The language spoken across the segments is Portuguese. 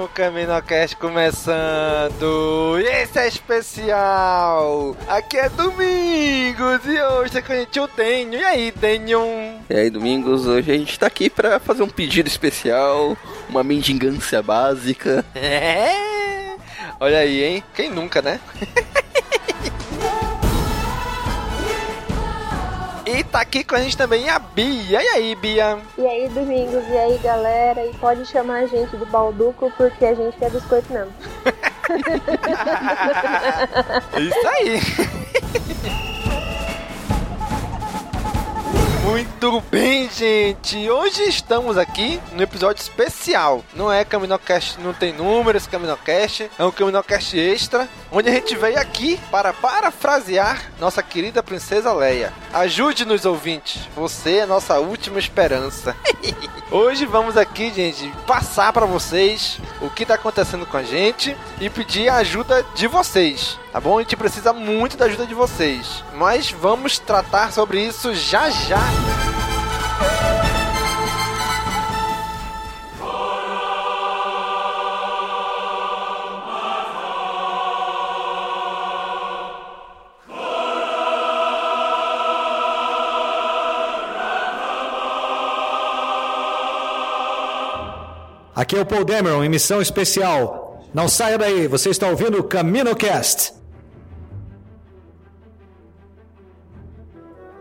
um CaminoCast começando! E esse é especial! Aqui é Domingos e hoje tá com a gente o Denho. E aí, Denho? E aí, Domingos, hoje a gente tá aqui pra fazer um pedido especial, uma mendigância básica. É! Olha aí, hein? Quem nunca, né? E tá aqui com a gente também a Bia. E aí, Bia? E aí, Domingos, e aí, galera? E pode chamar a gente de Balduco, porque a gente quer biscoito mesmo. Isso aí. Muito bem, gente. Hoje estamos aqui no episódio especial. Não é Caminocast, não tem números, Caminocast. É um Caminocast extra, onde a gente veio aqui para parafrasear nossa querida princesa Leia. Ajude-nos, ouvintes. Você é nossa última esperança. Hoje vamos aqui, gente, passar para vocês o que está acontecendo com a gente e pedir a ajuda de vocês. Tá bom? A gente precisa muito da ajuda de vocês. Mas vamos tratar sobre isso já já. Aqui é o Paul Dameron em missão especial. Não saia daí, você está ouvindo o CaminoCast.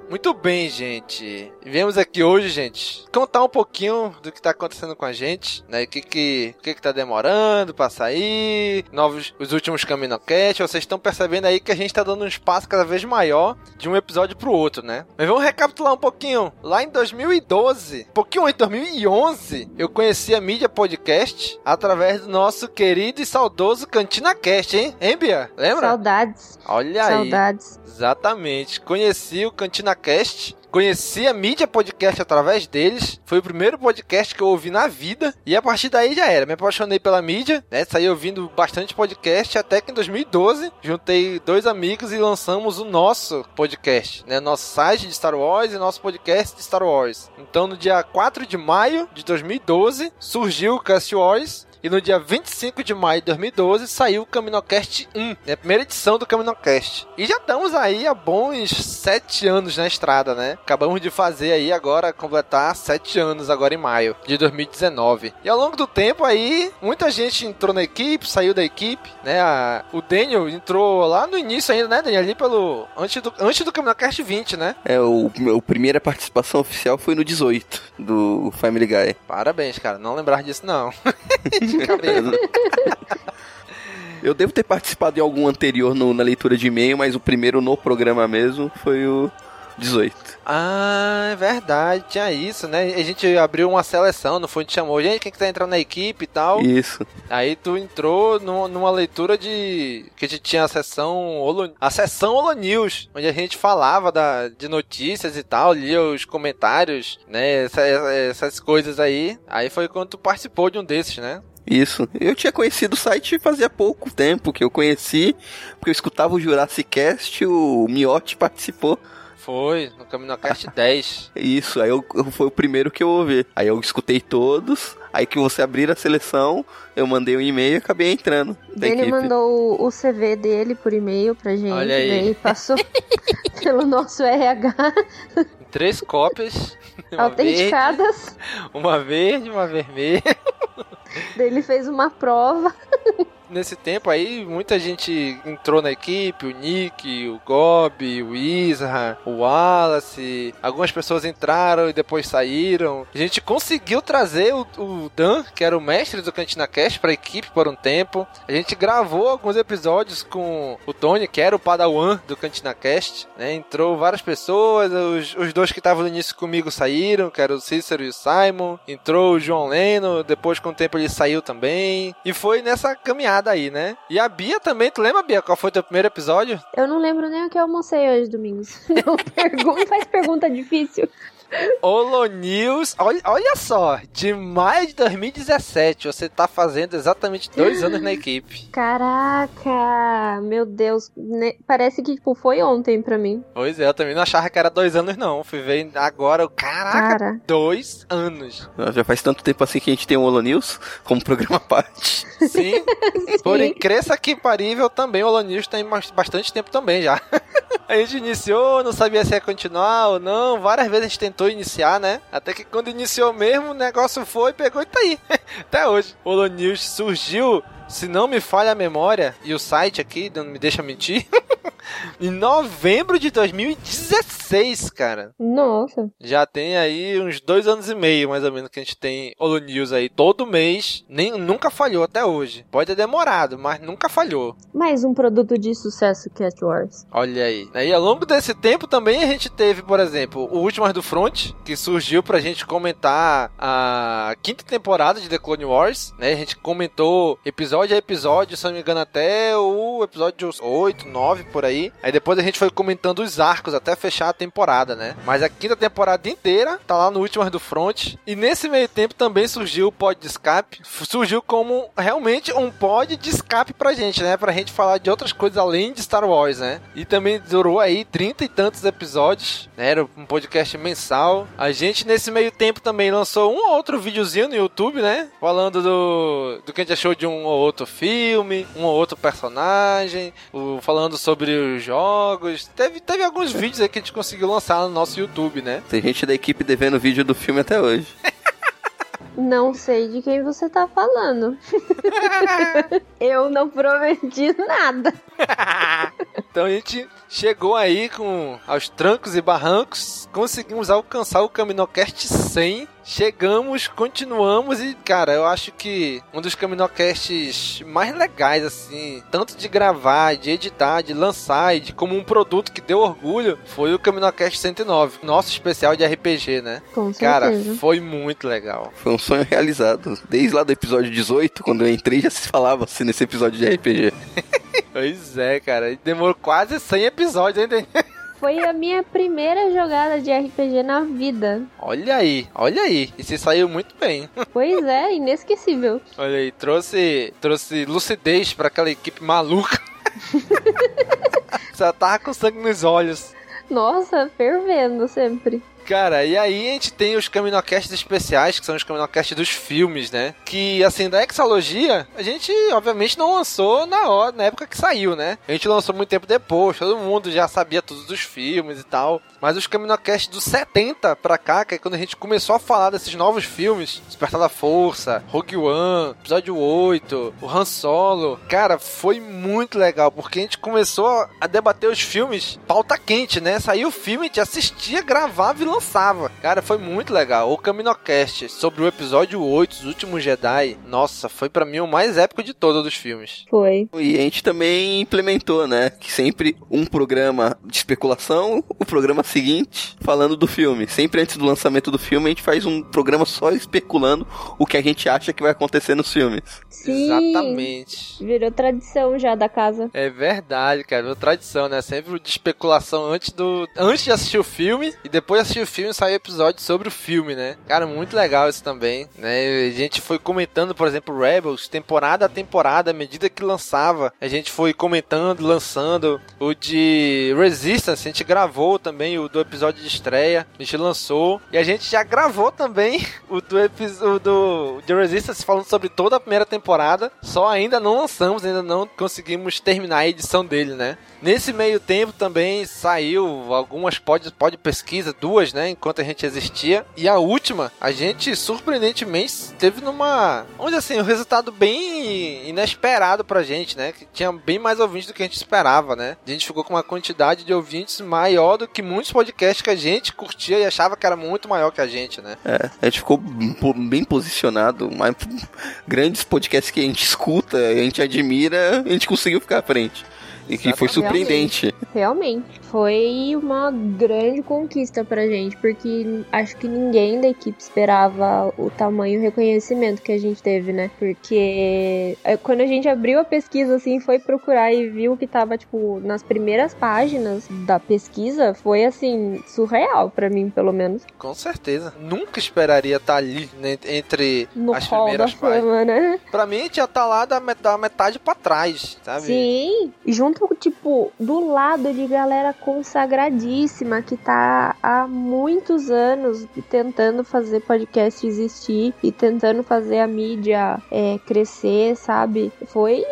Muito bem, gente. Viemos aqui hoje, gente, contar um pouquinho do que tá acontecendo com a gente, né? O que que, o que, que tá demorando pra sair, novos, os últimos CaminoCast. Vocês estão percebendo aí que a gente tá dando um espaço cada vez maior de um episódio pro outro, né? Mas vamos recapitular um pouquinho. Lá em 2012, um pouquinho antes, 2011, eu conheci a mídia podcast através do nosso querido e saudoso Cantina Cast, hein? Hein, Bia? Lembra? Saudades. Olha aí. Saudades. Exatamente. Conheci o Cantina Cast. Conheci a mídia podcast através deles. Foi o primeiro podcast que eu ouvi na vida. E a partir daí já era. Me apaixonei pela mídia, né? Saí ouvindo bastante podcast. Até que em 2012 juntei dois amigos e lançamos o nosso podcast, né? Nosso site de Star Wars e nosso podcast de Star Wars. Então no dia 4 de maio de 2012 surgiu o Cast Wars. E no dia 25 de maio de 2012 saiu o CaminoCast 1, né? a primeira edição do CaminoCast. E já estamos aí há bons sete anos na estrada, né? Acabamos de fazer aí agora, completar sete anos agora em maio de 2019. E ao longo do tempo aí, muita gente entrou na equipe, saiu da equipe, né? A, o Daniel entrou lá no início ainda, né, Daniel? Ali pelo... Antes do, antes do CaminoCast 20, né? É, o, a primeira participação oficial foi no 18, do Family Guy. Parabéns, cara. Não lembrar disso, não. Eu devo ter participado de algum anterior no, na leitura de e-mail, mas o primeiro no programa mesmo foi o 18. Ah, é verdade, tinha isso, né? A gente abriu uma seleção, não foi? A gente chamou, gente, quem que tá entrando na equipe e tal. Isso. Aí tu entrou numa, numa leitura de. que a gente tinha a sessão. Holo, a sessão Holo News, onde a gente falava da, de notícias e tal, lia os comentários, né? Essa, essas coisas aí. Aí foi quando tu participou de um desses, né? Isso. Eu tinha conhecido o site fazia pouco tempo que eu conheci, porque eu escutava o Jurassic Cast, o Miotti participou. Foi, no CaminoCast 10. Isso, aí eu, eu- foi o primeiro que eu ouvi. Aí eu escutei todos, aí que você abrir a seleção, eu mandei um e-mail e acabei entrando. Da Ele equipe. mandou o- CV dele por e-mail pra gente, Olha aí. daí passou pelo nosso RH, três cópias. Uma autenticadas. verde, uma verde, uma vermelha. Daí ele fez uma prova. Nesse tempo aí, muita gente entrou na equipe, o Nick, o Gob, o Isra, o Wallace. Algumas pessoas entraram e depois saíram. A gente conseguiu trazer o, o Dan, que era o mestre do Cantina Cast, pra equipe por um tempo. A gente gravou alguns episódios com o Tony, que era o Padawan do Cantina Cast. Né? Entrou várias pessoas, os, os dois que estavam no início comigo saíram, que era o Cícero e o Simon. Entrou o João Leno, depois com o tempo ele saiu também. E foi nessa caminhada aí, né? E a Bia também, tu lembra, Bia, qual foi o teu primeiro episódio? Eu não lembro nem o que eu almocei hoje, Domingos. Não pergunta, faz pergunta difícil. Holo News, olha, olha só, de maio de 2017, você tá fazendo exatamente dois anos na equipe. Caraca, meu Deus, né, parece que tipo foi ontem pra mim. Pois é, eu também não achava que era dois anos, não. Fui ver agora, o caraca, Cara. dois anos. Já faz tanto tempo assim que a gente tem o Holo News como programa à parte. Sim, por incrível que parível, também o Holo News tem bastante tempo também já. A gente iniciou, não sabia se ia continuar ou não. Várias vezes a gente tentou iniciar, né? Até que quando iniciou mesmo, o negócio foi, pegou e tá aí. Até hoje. O News surgiu, se não me falha a memória, e o site aqui não me deixa mentir, em novembro de 2016, cara. Nossa. Já tem aí uns dois anos e meio, mais ou menos, que a gente tem Holo News aí todo mês. Nem, nunca falhou até hoje. Pode ter demorado, mas nunca falhou. Mais um produto de sucesso Cat Wars. Olha aí. E ao longo desse tempo também a gente teve, por exemplo, o Últimas do Front, que surgiu pra gente comentar a quinta temporada de The Clone Wars, né? A gente comentou episódio a episódio, se não me engano, até o episódio 8, 9 por aí. Aí depois a gente foi comentando os arcos até fechar a temporada, né? Mas a quinta temporada inteira tá lá no Últimas do Front. E nesse meio tempo também surgiu o pod de escape. Surgiu como realmente um pod de escape pra gente, né? Pra gente falar de outras coisas além de Star Wars, né? E também durou aí trinta e tantos episódios, né? Era um podcast mensal. A gente nesse meio tempo também lançou um ou outro videozinho no YouTube, né? Falando do, do que a gente achou de um ou outro filme, um ou outro personagem, o, falando sobre os jogos. Teve, teve alguns vídeos aí que a gente conseguiu lançar no nosso YouTube, né? Tem gente da equipe devendo vídeo do filme até hoje. Não sei de quem você tá falando. eu não prometi nada. Então a gente chegou aí com aos trancos e barrancos, conseguimos alcançar o Caminocast 100. Chegamos, continuamos e, cara, eu acho que um dos Caminocasts mais legais, assim, tanto de gravar, de editar, de lançar e de como um produto que deu orgulho, foi o Caminocast 109, nosso especial de RPG, né? Com Cara, certeza. foi muito legal. Foi um sonho realizado. Desde lá do episódio 18, quando eu entrei, já se falava assim nesse episódio de RPG. Pois é, cara, demorou quase 100 episódios, hein? Foi a minha primeira jogada de RPG na vida. Olha aí, olha aí. E se saiu muito bem. Pois é, inesquecível. Olha aí, trouxe, trouxe lucidez pra aquela equipe maluca. Você tava com sangue nos olhos. Nossa, fervendo sempre. Cara, e aí a gente tem os Caminocasts especiais, que são os Caminocasts dos filmes, né? Que, assim, da Exalogia, a gente, obviamente, não lançou na hora, na época que saiu, né? A gente lançou muito tempo depois, todo mundo já sabia tudo dos filmes e tal. Mas os Caminocasts dos 70 pra cá, que é quando a gente começou a falar desses novos filmes, Despertar da Força, Rogue One, Episódio 8, o Han Solo, cara, foi muito legal, porque a gente começou a debater os filmes pauta quente, né? Saiu o filme, a gente assistia, gravava e lançava. Cara, foi muito legal. O Caminocast sobre o episódio 8, Os Últimos Jedi, nossa, foi pra mim o mais épico de todos os filmes. Foi. E a gente também implementou, né? Que sempre um programa de especulação, o programa seguinte falando do filme. Sempre antes do lançamento do filme, a gente faz um programa só especulando o que a gente acha que vai acontecer nos filmes. Sim. Exatamente. Virou tradição já da casa. É verdade, cara. Virou tradição, né? Sempre de especulação antes do. Antes de assistir o filme e depois de assistir o filme sair episódio sobre o filme, né? Cara, muito legal isso também, né? A gente foi comentando, por exemplo, Rebels, temporada a temporada, à medida que lançava, a gente foi comentando, lançando. O de Resistance, a gente gravou também o do episódio de estreia, a gente lançou. E a gente já gravou também o do episódio do The Resistance falando sobre toda a primeira temporada. Só ainda não lançamos, ainda não conseguimos terminar a edição dele, né? Nesse meio tempo também saiu algumas pod, pod pesquisa, duas, né? Enquanto a gente existia. E a última, a gente surpreendentemente teve numa. Onde assim, um resultado bem inesperado pra gente, né? Que tinha bem mais ouvintes do que a gente esperava, né? A gente ficou com uma quantidade de ouvintes maior do que muitos podcasts que a gente curtia e achava que era muito maior que a gente, né? É, a gente ficou bem posicionado, mas grandes podcasts que a gente escuta, a gente admira, a gente conseguiu ficar à frente. E que foi surpreendente. Realmente. Foi uma grande conquista pra gente, porque acho que ninguém da equipe esperava o tamanho e o reconhecimento que a gente teve, né? Porque é, quando a gente abriu a pesquisa, assim, foi procurar e viu que tava, tipo, nas primeiras páginas da pesquisa, foi, assim, surreal pra mim, pelo menos. Com certeza. Nunca esperaria estar ali, né, entre no as primeiras da páginas. Fama, né? Pra mim, tinha estar lá da metade pra trás, sabe? Sim. E junto tipo, do lado de galera consagradíssima que tá há muitos anos tentando fazer podcast existir e tentando fazer a mídia é, crescer, sabe? Foi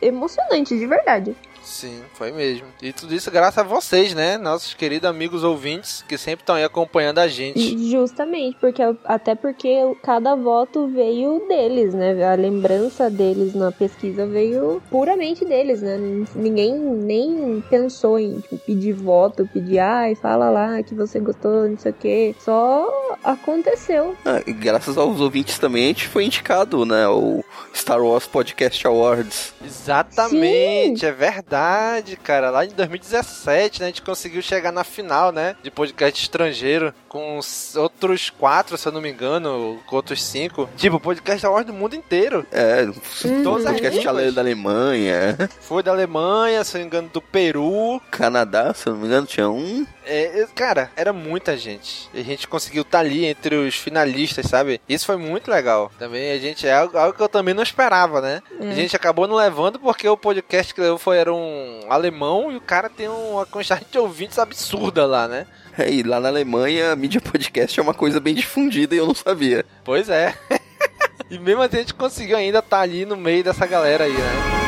emocionante, de verdade. Sim, foi mesmo. E tudo isso graças a vocês, né? Nossos queridos amigos ouvintes que sempre estão aí acompanhando a gente. Justamente, porque até porque cada voto veio deles, né? A lembrança deles na pesquisa veio puramente deles, né? Ninguém nem pensou em tipo, pedir voto, pedir, ai, fala lá que você gostou, não sei o quê. Só aconteceu. Ah, graças aos ouvintes também, a gente foi indicado, né? O Star Wars Podcast Awards. Exatamente, Sim. é verdade verdade, cara. Lá em 2017, né, a gente conseguiu chegar na final, né? De podcast estrangeiro. Com outros quatro, se eu não me engano. Com outros cinco. Tipo, podcast award do mundo inteiro. É, uhum. todos podcast da Alemanha. Foi da Alemanha, se eu não me engano, do Peru. Canadá, se eu não me engano, tinha um. É, cara, era muita gente. E a gente conseguiu estar tá ali entre os finalistas, sabe? Isso foi muito legal. Também a gente é algo, algo que eu também não esperava, né? A é. gente acabou não levando porque o podcast que levou foi era um alemão e o cara tem uma quantidade de ouvintes absurda lá, né? É, e lá na Alemanha a mídia podcast é uma coisa bem difundida e eu não sabia. Pois é. e mesmo assim a gente conseguiu ainda estar tá ali no meio dessa galera aí, né?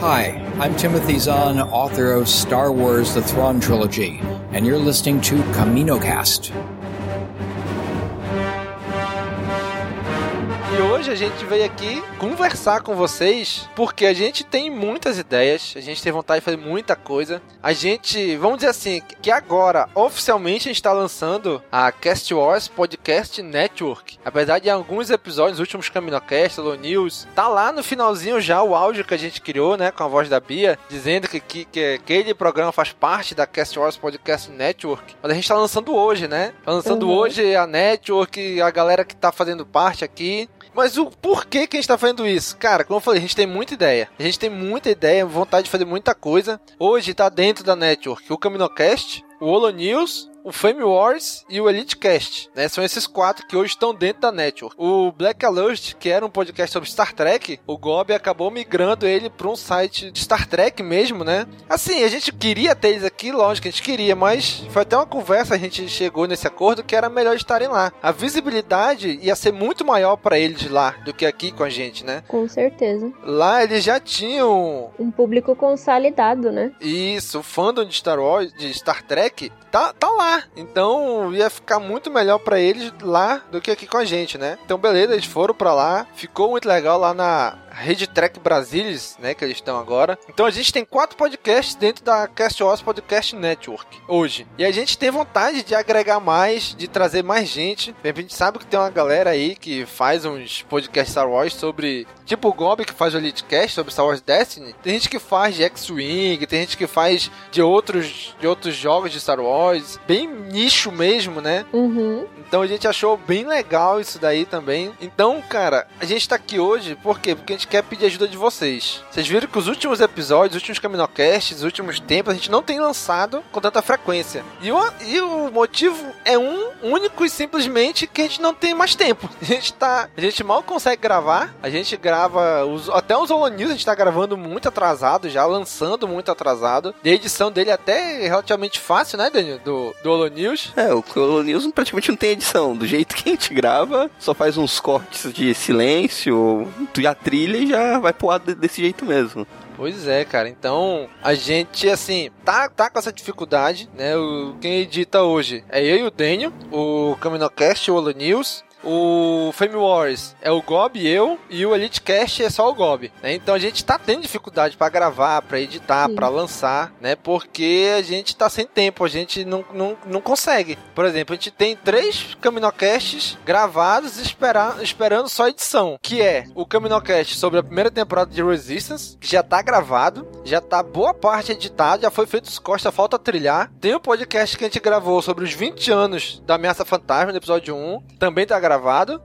Hi, I'm Timothy Zahn, author of Star Wars The Thrawn Trilogy, and you're listening to CaminoCast. E hoje a gente veio aqui conversar com vocês porque a gente tem muitas ideias, a gente tem vontade de fazer muita coisa. A gente, vamos dizer assim, que agora oficialmente a gente está lançando a Cast Wars Podcast Network. Apesar de alguns episódios, os últimos CaminoCast, Low News, tá lá no finalzinho já o áudio que a gente criou, né, com a voz da Bia, dizendo que, que, que aquele programa faz parte da Cast Wars Podcast Network. Mas a gente está lançando hoje, né? Tá lançando uhum. hoje a Network, a galera que tá fazendo parte aqui. Mas o porquê que a gente tá fazendo isso? Cara, como eu falei, a gente tem muita ideia. A gente tem muita ideia, vontade de fazer muita coisa. Hoje tá dentro da network o CaminoCast, o Holo News, o Fame Wars e o Elite Cast, né? São esses quatro que hoje estão dentro da network. O Black Alert, que era um podcast sobre Star Trek, o Gob acabou migrando ele para um site de Star Trek mesmo, né? Assim, a gente queria ter eles aqui, lógico que a gente queria, mas foi até uma conversa, a gente chegou nesse acordo que era melhor estarem lá. A visibilidade ia ser muito maior para eles lá do que aqui com a gente, né? Com certeza. Lá eles já tinham um público consolidado, né? Isso, o fandom de Star Wars, de Star Trek, tá, tá lá então ia ficar muito melhor para eles lá do que aqui com a gente, né? Então beleza, eles foram para lá, ficou muito legal lá na Rede Track Brasilis, né, que eles estão agora. Então a gente tem quatro podcasts dentro da Cast Wars Podcast Network hoje. E a gente tem vontade de agregar mais, de trazer mais gente. A gente sabe que tem uma galera aí que faz uns podcasts Star Wars sobre Tipo o Gob que faz o Elitecast sobre Star Wars Destiny. Tem gente que faz de X-Wing, tem gente que faz de outros, de outros jogos de Star Wars. Bem nicho mesmo, né? Uhum. Então a gente achou bem legal isso daí também. Então, cara, a gente tá aqui hoje, por quê? Porque a gente quer pedir ajuda de vocês. Vocês viram que os últimos episódios, os últimos Caminocasts, os últimos tempos, a gente não tem lançado com tanta frequência. E o, e o motivo é um único e simplesmente que a gente não tem mais tempo. A gente tá. A gente mal consegue gravar. A gente grava. Os, até os Holo News a gente tá gravando muito atrasado já, lançando muito atrasado. E a edição dele é até relativamente fácil, né, Daniel? Do, do Holo News. É, o Holo News praticamente não tem edição. Do jeito que a gente grava, só faz uns cortes de silêncio, tu já trilha e já vai pro desse jeito mesmo. Pois é, cara. Então, a gente, assim, tá, tá com essa dificuldade, né? O, quem edita hoje é eu e o Daniel, o Caminocast, o Holo News. O Fame Wars é o Gob e eu, e o Elite Cast é só o Gob. Né? Então a gente tá tendo dificuldade para gravar, para editar, para lançar, né? Porque a gente tá sem tempo, a gente não, não, não consegue. Por exemplo, a gente tem três Caminocasts gravados esperar, esperando só edição, que é o Caminocast sobre a primeira temporada de Resistance, que já tá gravado, já tá boa parte editado, já foi feito os costas, falta trilhar. Tem o podcast que a gente gravou sobre os 20 anos da Ameaça Fantasma, no episódio 1, também tá gravado.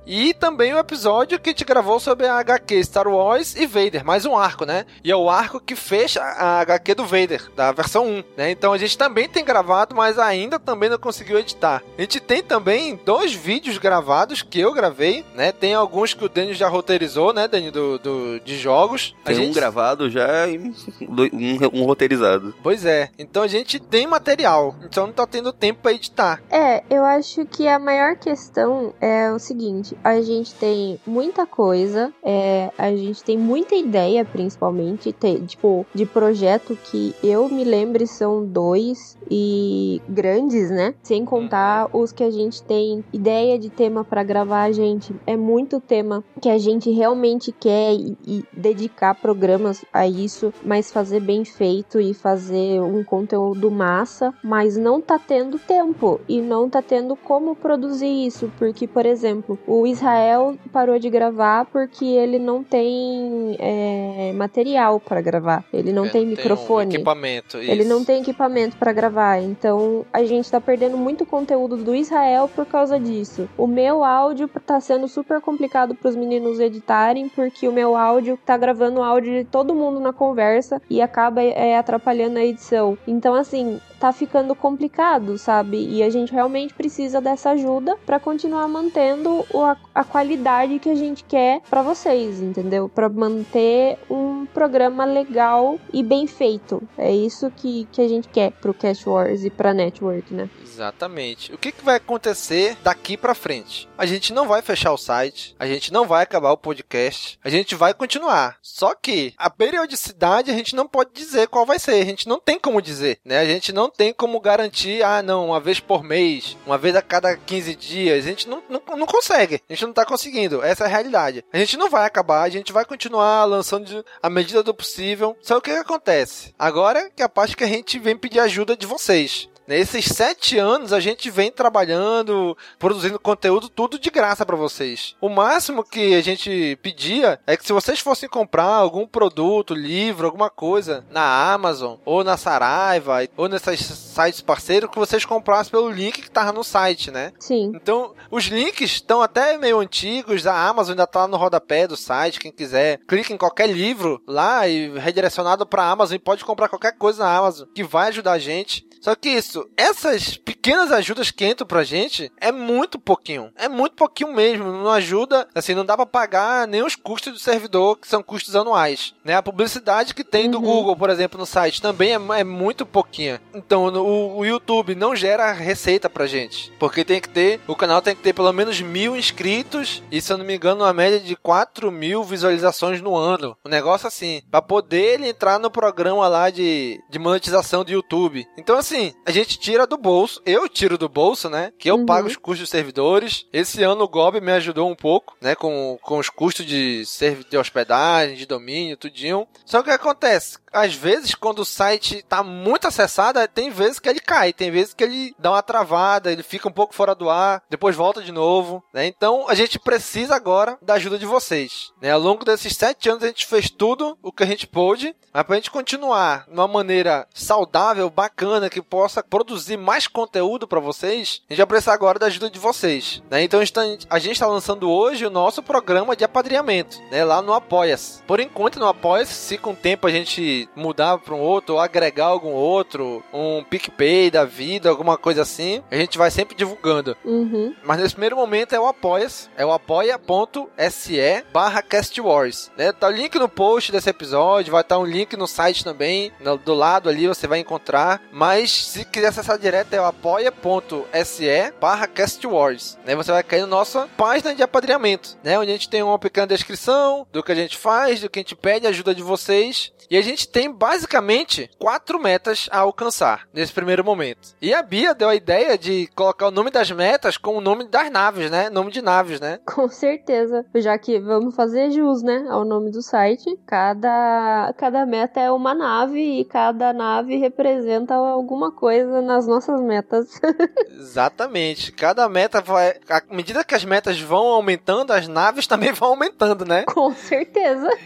E também o episódio que a gente gravou sobre a HQ Star Wars e Vader, mais um arco, né? E é o arco que fecha a HQ do Vader, da versão 1, né? Então a gente também tem gravado, mas ainda também não conseguiu editar. A gente tem também dois vídeos gravados que eu gravei, né? Tem alguns que o Daniel já roteirizou, né, Daniel, do, do de jogos. Tem gente... um gravado já e um, um roteirizado. Pois é. Então a gente tem material, então não tá tendo tempo para editar. É, eu acho que a maior questão é o seguinte: a gente tem muita coisa, é, a gente tem muita ideia, principalmente, tipo, de projeto que eu me lembre são dois e grandes, né? Sem contar os que a gente tem ideia de tema para gravar, gente. É muito tema que a gente realmente quer e, e dedicar programas a isso, mas fazer bem feito e fazer um conteúdo massa, mas não tá tendo tempo e não tá tendo como produzir isso, porque, por exemplo, exemplo, o Israel parou de gravar porque ele não tem é, material para gravar. Ele não tem microfone. Tem um equipamento. Isso. Ele não tem equipamento para gravar. Então a gente tá perdendo muito conteúdo do Israel por causa disso. O meu áudio tá sendo super complicado para os meninos editarem porque o meu áudio tá gravando o áudio de todo mundo na conversa e acaba é, atrapalhando a edição. Então assim, tá ficando complicado, sabe? E a gente realmente precisa dessa ajuda para continuar mantendo a, a, qualidade que a gente quer para vocês, entendeu? Para manter um programa legal e bem feito. É isso que, que a gente quer pro Cash Wars e pra Network, né? Exatamente. O que, que vai acontecer daqui para frente? A gente não vai fechar o site, a gente não vai acabar o podcast, a gente vai continuar. Só que a periodicidade a gente não pode dizer qual vai ser, a gente não tem como dizer, né? A gente não tem como garantir, ah, não, uma vez por mês, uma vez a cada 15 dias. A gente não, não, não consegue. A gente não tá conseguindo. Essa é a realidade. A gente não vai acabar, a gente vai continuar lançando à medida do possível. Só o que, que acontece? Agora que é a parte que a gente vem pedir ajuda de vocês. Nesses sete anos a gente vem trabalhando, produzindo conteúdo tudo de graça para vocês. O máximo que a gente pedia é que se vocês fossem comprar algum produto, livro, alguma coisa na Amazon ou na Saraiva ou nesses sites parceiros que vocês comprassem pelo link que tava no site, né? Sim. Então os links estão até meio antigos. A Amazon ainda tá no rodapé do site. Quem quiser clica em qualquer livro lá e redirecionado para Amazon e pode comprar qualquer coisa na Amazon que vai ajudar a gente. Só que isso, essas pequenas ajudas que entram pra gente é muito pouquinho. É muito pouquinho mesmo. Não ajuda, assim, não dá pra pagar nem os custos do servidor, que são custos anuais. Né? A publicidade que tem do Uhum. Google, por exemplo, no site também é, é muito pouquinha. Então, o, o YouTube não gera receita pra gente. Porque tem que ter, o canal tem que ter pelo menos mil inscritos e, se eu não me engano, uma média de 4 mil visualizações no ano. Um negócio assim. Pra poder ele entrar no programa lá de, de monetização do YouTube. Então, assim, assim, a gente tira do bolso, eu tiro do bolso, né? Que eu Uhum. pago os custos dos servidores. Esse ano o Gob me ajudou um pouco, né? Com, com os custos de, de hospedagem, de domínio, tudinho. Só que o que acontece? Às vezes, quando o site tá muito acessado, tem vezes que ele cai, tem vezes que ele dá uma travada, ele fica um pouco fora do ar, depois volta de novo, né? Então, a gente precisa agora da ajuda de vocês, né? Ao longo desses sete anos, a gente fez tudo o que a gente pôde, mas pra gente continuar de uma maneira saudável, bacana, que possa produzir mais conteúdo pra vocês, a gente vai precisar agora da ajuda de vocês, né? Então, a gente tá- está lançando hoje o nosso programa de apadrinhamento, né? Lá no Apoia-se. Por enquanto, no Apoia-se, se com o tempo a gente mudar para um outro, ou agregar algum outro, um PicPay da vida, alguma coisa assim, a gente vai sempre divulgando. Uhum. Mas nesse primeiro momento é o Apoia-se, é o apoia.se barra castwars, né? Tá o link no post desse episódio, vai estar um link no site também, do lado ali você vai encontrar, mas se quiser acessar direto é o apoia.se barra castwars, né? Você vai cair na nossa página de apadrinhamento, né? Onde a gente tem uma pequena descrição do que a gente faz, do que a gente pede, ajuda de vocês, e a gente tem basicamente quatro metas a alcançar nesse primeiro momento. E a Bia deu a ideia de colocar o nome das metas com o nome das naves, né? Nome de naves, né? Com certeza. Já que vamos fazer jus, né? Ao nome do site. Cada, cada meta é uma nave e cada nave representa alguma coisa nas nossas metas. Exatamente. Cada meta vai. À medida que as metas vão aumentando, as naves também vão aumentando, né? Com certeza.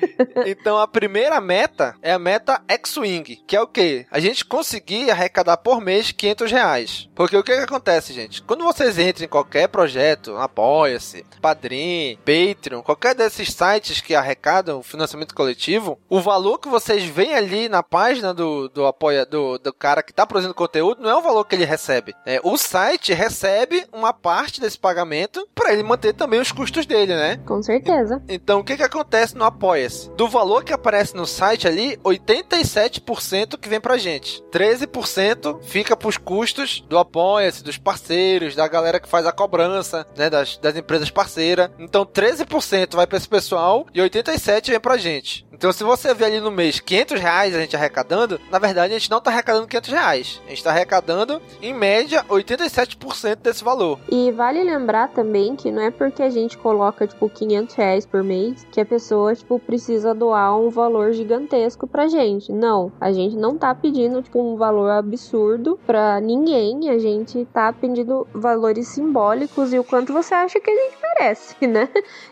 Então a primeira meta é a meta X-Wing, que é o quê? A gente conseguir arrecadar por mês 500 reais. Porque o que, que acontece, gente? Quando vocês entram em qualquer projeto, Apoia-se, Padrim, Patreon, qualquer desses sites que arrecadam financiamento coletivo, o valor que vocês veem ali na página do, do apoia do, do cara que está produzindo conteúdo não é o valor que ele recebe. É, o site recebe uma parte desse pagamento para ele manter também os custos dele, né? Com certeza. Então, o que que acontece no Apoia-se? Do valor que aparece no site ali, 87% que vem pra gente. 13% fica pros custos do Apoia-se, dos parceiros, da galera que faz a cobrança, né, das, das empresas parceiras. Então, 13% vai pra esse pessoal e 87% vem pra gente. Então, se você vê ali no mês 500 reais a gente arrecadando, na verdade a gente não tá arrecadando 500 reais. A gente tá arrecadando, em média, 87% desse valor. E vale lembrar também que não é porque a gente coloca, tipo, 500 reais por mês que a pessoa, tipo, precisa doar um valor gigantesco pra gente. Não, a gente não tá pedindo, tipo, um valor absurdo pra ninguém. A gente tá pedindo valores simbólicos e o quanto você acha que a gente merece, né?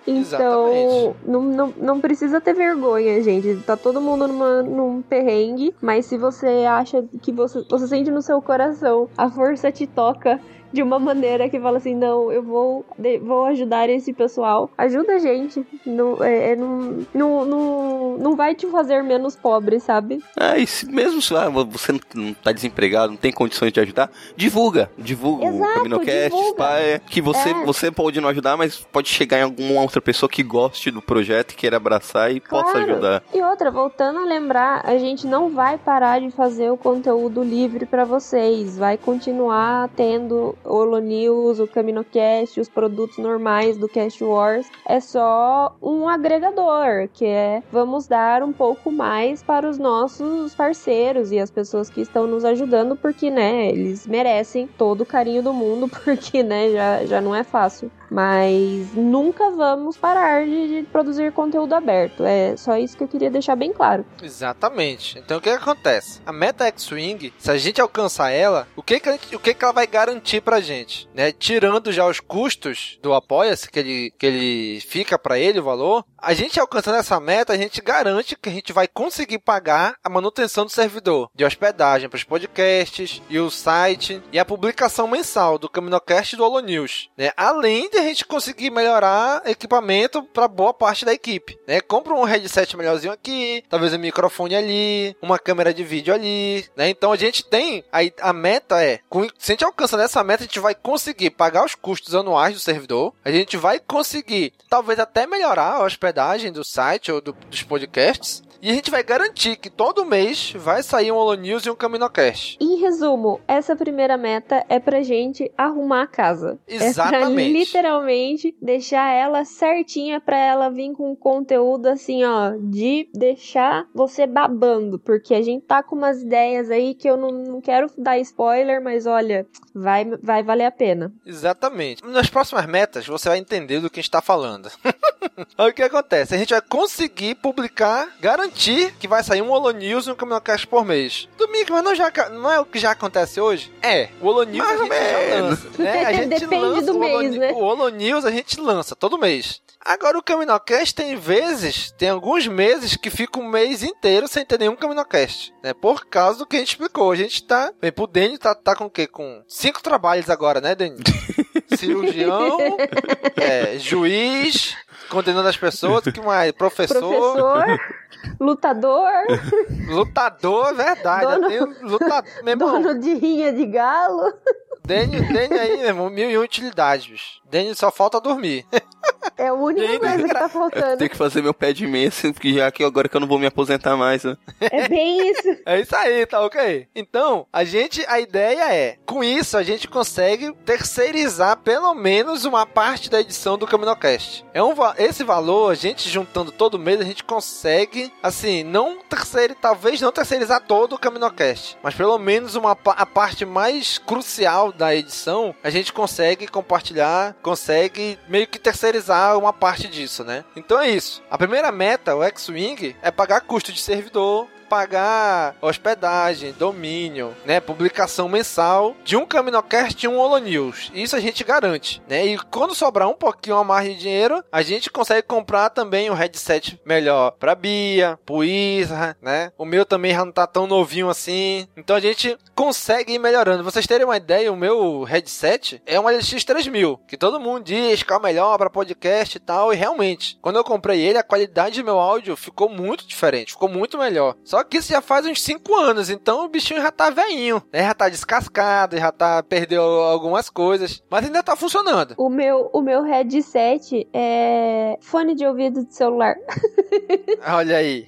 Então, não, não, não precisa ter vergonha, gente. Tá todo mundo numa, num perrengue, mas se você acha que você, você sente no seu coração, a força te toca de uma maneira que fala assim, não, eu vou, vou ajudar esse pessoal. Ajuda a gente. Não, é, é, não, não, não, não vai te fazer menos pobre, sabe? Ah, e se mesmo se você não- tá desempregado, não tem condições de ajudar, divulga. Divulga o Exato, CaminoCast, divulga. Spy, que você, É. você pode não ajudar, mas pode chegar em alguma outra pessoa que goste do projeto e queira abraçar e possa Claro. ajudar. E outra, voltando a lembrar, a gente não vai parar de fazer o conteúdo livre pra vocês. Vai continuar tendo o Holo News, o CaminoCast, os produtos normais do Cast Wars. É só um agregador, que é vamos dar um pouco mais para os nossos parceiros e as pessoas que estão nos ajudando, porque, né, eles merecem todo o carinho do mundo, porque, né, já, já não é fácil. Mas nunca vamos parar de, de produzir conteúdo aberto. É só isso que eu queria deixar bem claro. Exatamente. Então o que, que acontece? A meta X-Wing, se a gente alcançar ela, o que que, gente- o que que ela vai garantir pra gente? Né? Tirando já os custos do Apoia-se, que ele, que ele fica pra ele o valor, a gente alcançando essa meta, a gente garante que a gente vai conseguir pagar a manutenção do servidor, de hospedagem para os podcasts e o site e a publicação mensal do CaminoCast e do Holo News, né? Além de a gente conseguir melhorar equipamento para boa parte da equipe, né? Compra um headset melhorzinho aqui, talvez um microfone ali, uma câmera de vídeo ali, né? Então a gente tem aí a meta é, se a gente alcançar essa meta, a gente vai conseguir pagar os custos anuais do servidor, a gente vai conseguir talvez até melhorar a hospedagem do site ou do- dos podcasts. E a gente vai garantir que todo mês vai sair um Holo News e um Caminocast. Em resumo, essa primeira meta é pra gente arrumar a casa. Exatamente. É pra literalmente deixar ela certinha pra ela vir com conteúdo assim, ó, de deixar você babando. Porque a gente tá com umas ideias aí que eu não, não quero dar spoiler, mas olha, vai, vai valer a pena. Exatamente. Nas próximas metas, você vai entender do que a gente tá falando. O que acontece? A gente vai conseguir publicar, garantir que vai sair um Holo News e um Caminocast por mês. Domingo, mas não, já, não é o que já acontece hoje? É, o Holo News Mais a gente já lança. Né? A gente Depende lança do o mês, né? O Holo News a gente lança todo mês. Agora o Caminocast tem vezes, tem alguns meses que fica um mês inteiro sem ter nenhum Caminocast, né? Por causa do que a gente explicou. A gente tá, bem, pro Dani tá, tá com o quê? Com cinco trabalhos agora, né, Dani? Cirurgião, é, juiz, condenando as pessoas, o que mais? Professor, Professor, lutador, lutador, é verdade. Dono- Eu tenho lutador, meu irmão. dono de rinha de galo. Dani aí, meu irmão, mil e um utilidades, bicho. Dani só falta dormir. É a única Gente, coisa que tá Eu faltando. tenho que fazer meu pé de meia, assim, porque já que agora que eu não vou me aposentar mais, né? É bem isso. É isso aí, tá ok? Então, a gente, a ideia é, com isso a gente consegue terceirizar pelo menos uma parte da edição do Caminocast. É um, esse valor, a gente juntando todo mês, a gente consegue, assim, não terceirizar, talvez não terceirizar todo o Caminocast, mas pelo menos uma, a parte mais crucial da edição, a gente consegue compartilhar, consegue meio que terceirizar uma parte disso, né? Então é isso. A primeira meta, o X-Wing, é pagar custo de servidor, pagar hospedagem, domínio, né, publicação mensal de um Caminocast e um Holo News. Isso a gente garante, né? E quando sobrar um pouquinho a mais de dinheiro, a gente consegue comprar também um headset melhor pra Bia, pro Isra, né? O meu também já não tá tão novinho assim. Então a gente consegue ir melhorando. Vocês terem uma ideia, o meu headset é um LX3000, que todo mundo diz que é o melhor para podcast e tal, e realmente, quando eu comprei ele, a qualidade do meu áudio ficou muito diferente, ficou muito melhor. Só que isso já faz uns 5 anos, então o bichinho já tá velhinho, né? Já tá descascado, já tá perdeu algumas coisas, mas ainda tá funcionando. O meu, o meu headset é fone de ouvido de celular. Olha aí.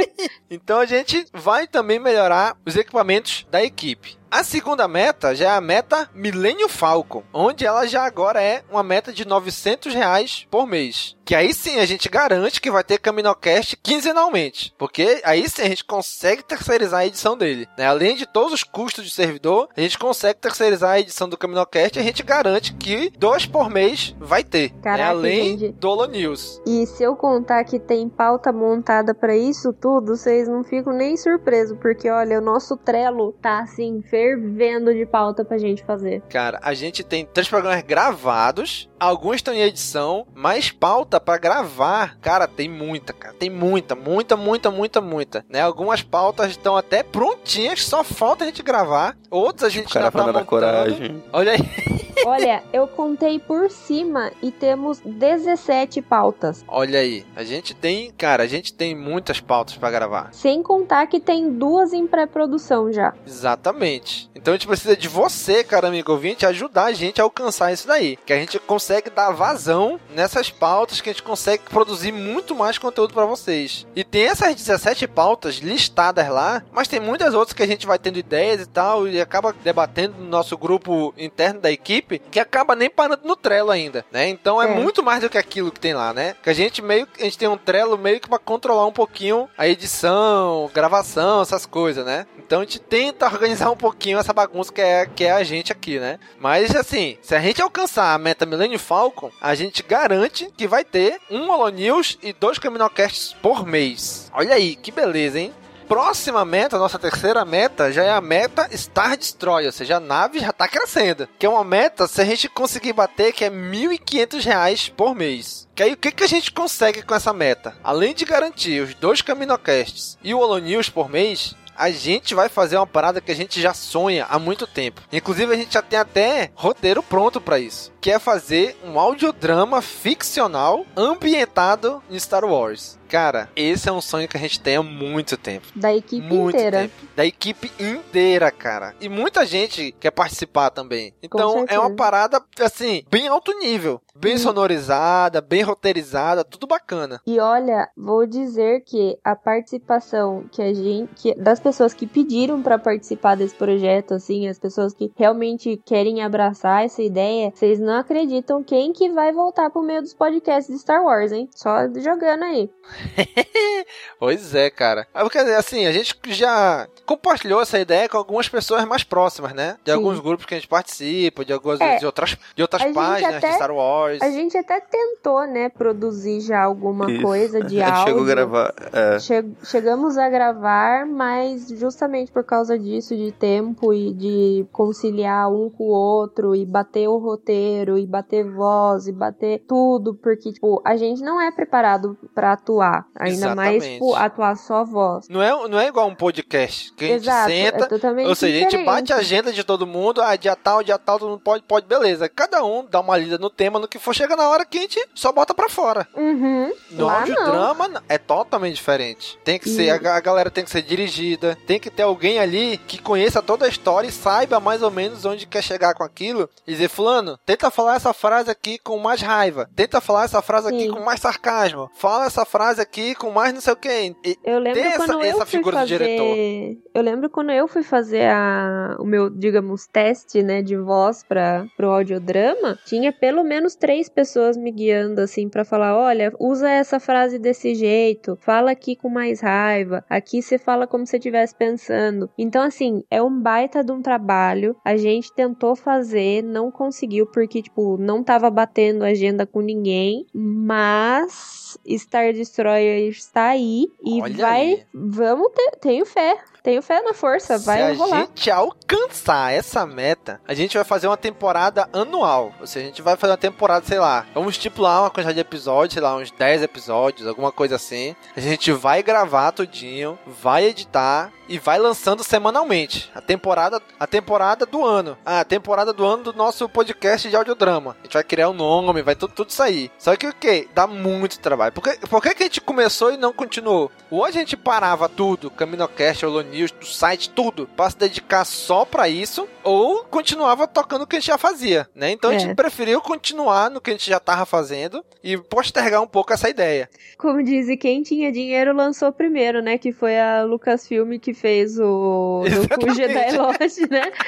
então a gente vai também melhorar os equipamentos da equipe. A segunda meta já é a meta Millennium Falcon, onde ela já agora é uma meta de 900 reais por mês. Que aí sim a gente garante que vai ter Caminocast quinzenalmente, porque aí sim a gente consegue terceirizar a edição dele. né? Além de todos os custos de servidor, a gente consegue terceirizar a edição do Caminocast e a gente garante que dois por mês vai ter, né? Caraca, além gente. do Holo News. E se eu contar que tem pauta montada pra isso tudo, vocês não ficam nem surpresos, porque olha, o nosso Trello tá assim, fervendo de pauta pra gente fazer. Cara, a gente tem três programas gravados, alguns estão em edição, mas pauta pra gravar, cara, tem muita, cara, tem muita, muita, muita, muita, muita, né? Algumas pautas estão até prontinhas, só falta a gente gravar, outras a gente O cara ainda tá falando a montando. coragem. Olha aí. Olha, eu contei por cima e temos 17 pautas. Olha aí, a gente tem, cara, a gente tem muitas pautas pra gravar. Sem contar que tem duas em pré-produção já. Exatamente. Então a gente precisa de você, cara amigo ouvinte, ajudar a gente a alcançar isso daí. Que a gente consegue dar vazão nessas pautas, que a gente consegue produzir muito mais conteúdo pra vocês. E tem essas 17 pautas listadas lá, mas tem muitas outras que a gente vai tendo ideias e tal, e acaba debatendo no nosso grupo interno da equipe, que acaba nem parando no Trello ainda, né? Então é, É. muito mais do que aquilo que tem lá, né? Que a gente meio a gente tem um Trello meio que pra controlar um pouquinho a edição, gravação, essas coisas, né? Então a gente tenta organizar um pouquinho essa bagunça que é, que é a gente aqui, né? Mas assim, se a gente alcançar a meta Millennium Falcon, a gente garante que vai ter um Holo News e dois Caminocasts por mês. Olha aí, que beleza, hein? Próxima meta, nossa terceira meta, já é a meta Star Destroyer, ou seja, a nave já tá crescendo. Que é uma meta, se a gente conseguir bater, que é 1.500 reais por mês. Que aí o que, que a gente consegue com essa meta? Além de garantir os dois Caminocasts e o Holo News por mês, a gente vai fazer uma parada que a gente já sonha há muito tempo. Inclusive, a gente já tem até roteiro pronto pra isso. Que é fazer um audiodrama ficcional ambientado em Star Wars. Cara, esse é um sonho que a gente tem há muito tempo. Da equipe muito inteira. Tempo. Da equipe inteira, cara. E muita gente quer participar também. Então é uma parada, assim, bem alto nível. Bem sonorizada, bem roteirizada, tudo bacana. E olha, vou dizer que a participação que a gente, que, das pessoas que pediram para participar desse projeto, assim, as pessoas que realmente querem abraçar essa ideia, vocês não acreditam quem que vai voltar pro meio dos podcasts de Star Wars, hein? Só jogando aí. pois é, cara. Quer dizer, assim, a gente já compartilhou essa ideia com algumas pessoas mais próximas, né? De Sim. alguns grupos que a gente participa, de algumas é, de outras, de outras páginas até, de Star Wars. A gente até tentou, né, produzir já alguma Isso. coisa de a gente áudio. Chegou a gravar. É. Che chegamos a gravar, mas justamente por causa disso, de tempo e de conciliar um com o outro e bater o roteiro e bater voz e bater tudo, porque, tipo, a gente não é preparado para atuar. Ainda Exatamente. mais, tipo, atuar só voz. Não é, não é igual um podcast que a gente Exato, senta, é totalmente ou seja, a gente diferente. bate a agenda de todo mundo, ah, dia tal, dia tal, todo mundo pode, pode, beleza. Cada um dá uma lida no tema, no que for, chega na hora que a gente só bota pra fora. Uhum. No Lá audiodrama é totalmente diferente. Tem que ser, a, a galera tem que ser dirigida, tem que ter alguém ali que conheça toda a história e saiba mais ou menos onde quer chegar com aquilo. E dizer, fulano, tenta falar essa frase aqui com mais raiva. Tenta falar essa frase aqui Sim. com mais sarcasmo. Fala essa frase aqui com mais não sei o que. Eu lembro Tem quando essa, eu essa fui figura fazer... do diretor. Eu lembro quando eu fui fazer a... o meu, digamos, teste, né, de voz para pro audiodrama, tinha pelo menos três pessoas me guiando, assim, para falar, olha, usa essa frase desse jeito, fala aqui com mais raiva, aqui você fala como se estivesse pensando. Então, assim, é um baita de um trabalho, a gente tentou fazer, não conseguiu, porque, tipo, não tava batendo agenda com ninguém, mas Star Destroyer está aí e Olha vai. aí. Vamos ter. Tenho fé. Tenho fé na força. Vai Se a rolar. gente alcançar essa meta, a gente vai fazer uma temporada anual. Ou seja, a gente vai fazer uma temporada, sei lá, vamos estipular uma quantidade de episódios, sei lá, uns 10 episódios, alguma coisa assim. A gente vai gravar tudinho, vai editar e vai lançando semanalmente. A temporada, a temporada do ano. Ah, a temporada do ano do nosso podcast de audiodrama. A gente vai criar um nome, vai tudo, tudo sair. Só que o que? Dá muito trabalho. Por que, por que, que a gente começou e não continuou? Ou a gente parava tudo, CaminoCast, Holo News, do site, tudo, pra se dedicar só pra isso, ou continuava tocando o que a gente já fazia, né? Então a É. gente preferiu continuar no que a gente já tava fazendo e postergar um pouco essa ideia. Como diz, e quem tinha dinheiro lançou primeiro, né? Que foi a Lucasfilm que fez o, o Jedi Lost, né?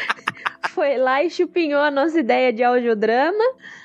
Foi lá e chupinhou a nossa ideia de audiodrama.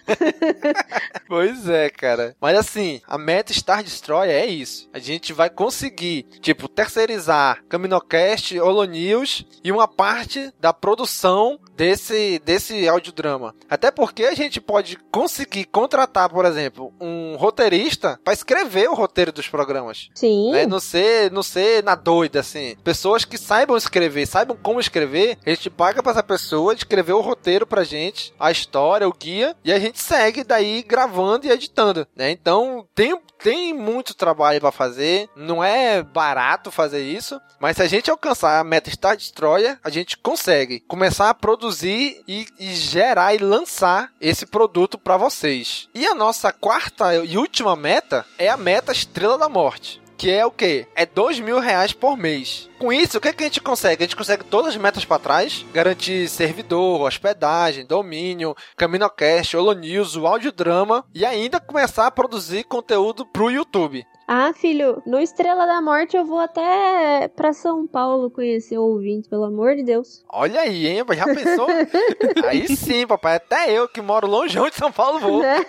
Pois é, cara. Mas assim, a meta Star Destroyer é isso. A gente vai conseguir, tipo, terceirizar CaminoCast, Holo News e uma parte da produção desse, desse audiodrama. Até porque a gente pode conseguir contratar, por exemplo, um roteirista para escrever o roteiro dos programas. Sim. Né? Não ser, não ser na doida, assim. Pessoas que saibam escrever, saibam como escrever, a gente paga pra essa pessoa escrever o roteiro pra gente, a história, o guia, e a gente segue daí gravando e editando, né? Então, tem, tem muito trabalho pra fazer, não é barato fazer isso, mas se a gente alcançar a meta Star Destroyer, a gente consegue começar a produzir e, e gerar e lançar esse produto pra vocês. E a nossa quarta e última meta é a meta Estrela da Morte. Que é o quê? É dois mil reais por mês. Com isso, o que, que a gente consegue? A gente consegue todas as metas para trás, garantir servidor, hospedagem, domínio, CaminoCast, Holonews, o audiodrama e ainda começar a produzir conteúdo pro YouTube. Ah, filho, no Estrela da Morte eu vou até pra São Paulo conhecer o ouvinte, pelo amor de Deus. Olha aí, hein? Já pensou? aí sim, papai. Até eu que moro longe de São Paulo vou. Né?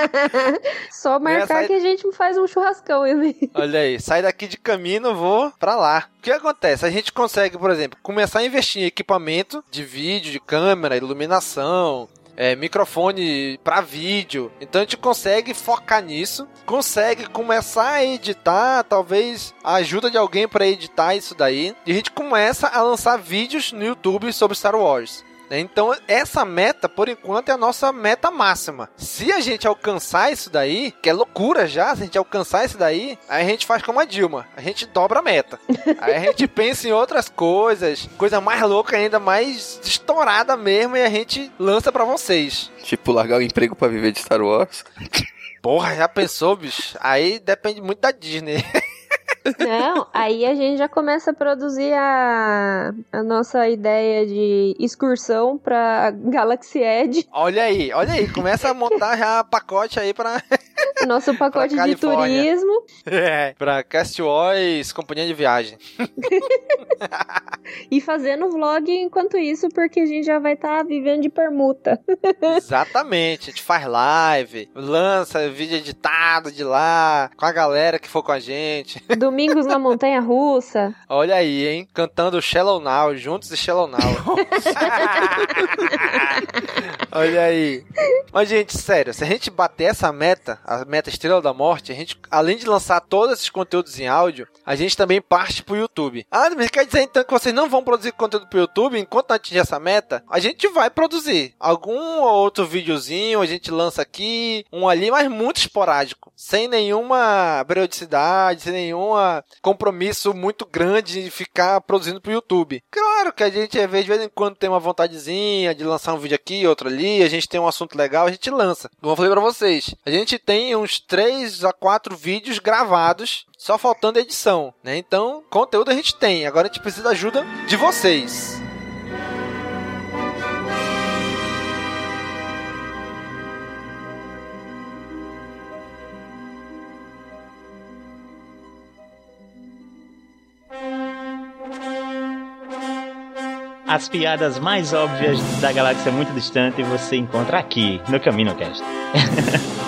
Só marcar que a gente faz um churrascão, hein? Olha aí, sai daqui de caminho, vou pra lá. O que acontece? A gente consegue, por exemplo, começar a investir em equipamento de vídeo, de câmera, iluminação, é, microfone pra vídeo. Então a gente consegue focar nisso, consegue começar a editar, talvez a ajuda de alguém pra editar isso daí, e a gente começa a lançar vídeos no YouTube sobre Star Wars. Então, essa meta, por enquanto, é a nossa meta máxima. Se a gente alcançar isso daí, que é loucura já, se a gente alcançar isso daí, aí a gente faz como a Dilma, a gente dobra a meta. Aí a gente pensa em outras coisas, coisa mais louca ainda, mais estourada mesmo, e a gente lança pra vocês. Tipo, largar o emprego pra viver de Star Wars. Porra, já pensou, bicho? Aí depende muito da Disney. Não, aí a gente já começa a produzir a, a nossa ideia de excursão pra Galaxy Edge. Olha aí, olha aí, começa a montar já pacote aí pra. Nosso pacote de turismo. É, pra Castboys, companhia de viagem. e fazendo vlog enquanto isso, porque a gente já vai estar tá vivendo de permuta. Exatamente, a gente faz live, lança vídeo editado de lá, com a galera que for com a gente. Domingos na Montanha Russa. Olha aí, hein? Cantando Shallow Now, juntos e Shallow Now. Olha aí. Mas, gente, sério, se a gente bater essa meta, a meta Estrela da Morte, a gente, além de lançar todos esses conteúdos em áudio, a gente também parte pro YouTube. Ah, mas quer dizer então que vocês não vão produzir conteúdo pro YouTube enquanto não atingir essa meta? A gente vai produzir. Algum ou outro videozinho a gente lança aqui, um ali, mas muito esporádico. Sem nenhuma periodicidade, sem nenhum compromisso muito grande de ficar produzindo pro YouTube. Claro que a gente, de vez em quando, tem uma vontadezinha de lançar um vídeo aqui, outro ali, a gente tem um assunto legal, a gente lança. Como eu falei pra vocês, a gente tem uns 3 a 4 vídeos gravados só faltando edição, né? Então, conteúdo a gente tem. Agora a gente precisa da ajuda de vocês. As piadas mais óbvias da galáxia muito distante você encontra aqui no Camino Cast.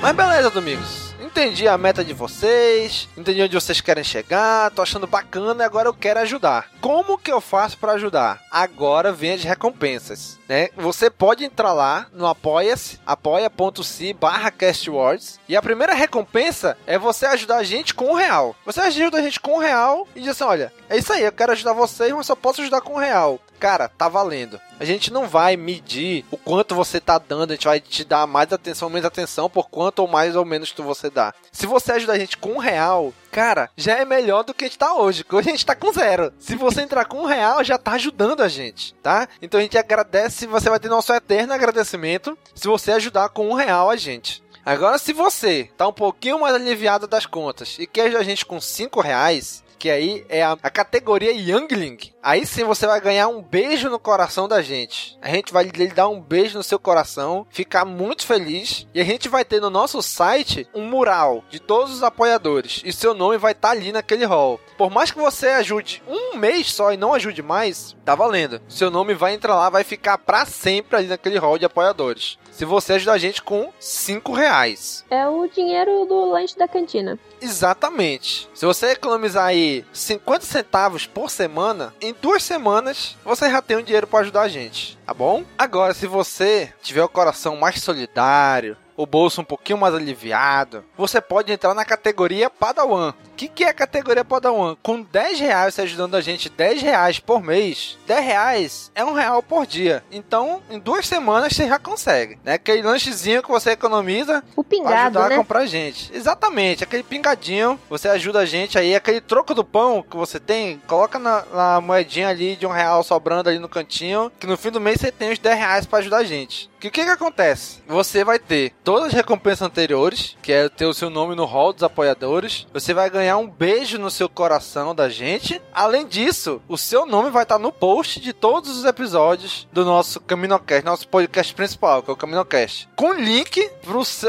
Mas beleza, Domingos entendi a meta de vocês, entendi onde vocês querem chegar, tô achando bacana e agora eu quero ajudar. Como que eu faço para ajudar? Agora vem as recompensas, né? Você pode entrar lá no apoia-se, apoia.se barra castwords e a primeira recompensa é você ajudar a gente com um real. Você ajuda a gente com um real e diz assim, olha, é isso aí, eu quero ajudar vocês, mas só posso ajudar com um real. Cara, tá valendo. A gente não vai medir o quanto você tá dando, a gente vai te dar mais atenção menos atenção por quanto ou mais ou menos que você dá. Se você ajudar a gente com um real, cara, já é melhor do que a gente tá hoje, que hoje a gente tá com zero. Se você entrar com um real, já tá ajudando a gente, tá? Então a gente agradece, você vai ter nosso eterno agradecimento se você ajudar com um real a gente. Agora, se você tá um pouquinho mais aliviado das contas e quer ajudar a gente com cinco reais, que aí é a, a, categoria Youngling. Aí sim você vai ganhar um beijo no coração da gente. A gente vai lhe dar um beijo no seu coração, ficar muito feliz e a gente vai ter no nosso site um mural de todos os apoiadores e seu nome vai estar tá ali naquele hall. Por mais que você ajude um mês só e não ajude mais, tá valendo. Seu nome vai entrar lá, vai ficar para sempre ali naquele hall de apoiadores se você ajudar a gente com 5 reais. É o dinheiro do lanche da cantina. Exatamente. Se você economizar aí 50 centavos por semana, em duas semanas você já tem um dinheiro para ajudar a gente, tá bom? Agora, se você tiver o coração mais solidário, o bolso um pouquinho mais aliviado, você pode entrar na categoria Padawan. O que, que é a categoria Padawan? Com 10 reais você ajudando a gente 10 reais por mês, 10 reais é um real por dia. Então, em duas semanas você já consegue, né? Aquele lanchezinho que você economiza o pingado, pra ajudar né? a comprar a gente. Exatamente, aquele pingadinho, você ajuda a gente aí, aquele troco do pão que você tem, coloca na, na moedinha ali de um real sobrando ali no cantinho, que no fim do mês você tem os 10 reais pra ajudar a gente. O que, que que acontece? Você vai ter todas as recompensas anteriores, que é ter o seu nome no hall dos apoiadores. Você vai ganhar um beijo no seu coração da gente. Além disso, o seu nome vai estar no post de todos os episódios do nosso CaminoCast, nosso podcast principal, que é o CaminoCast. Com link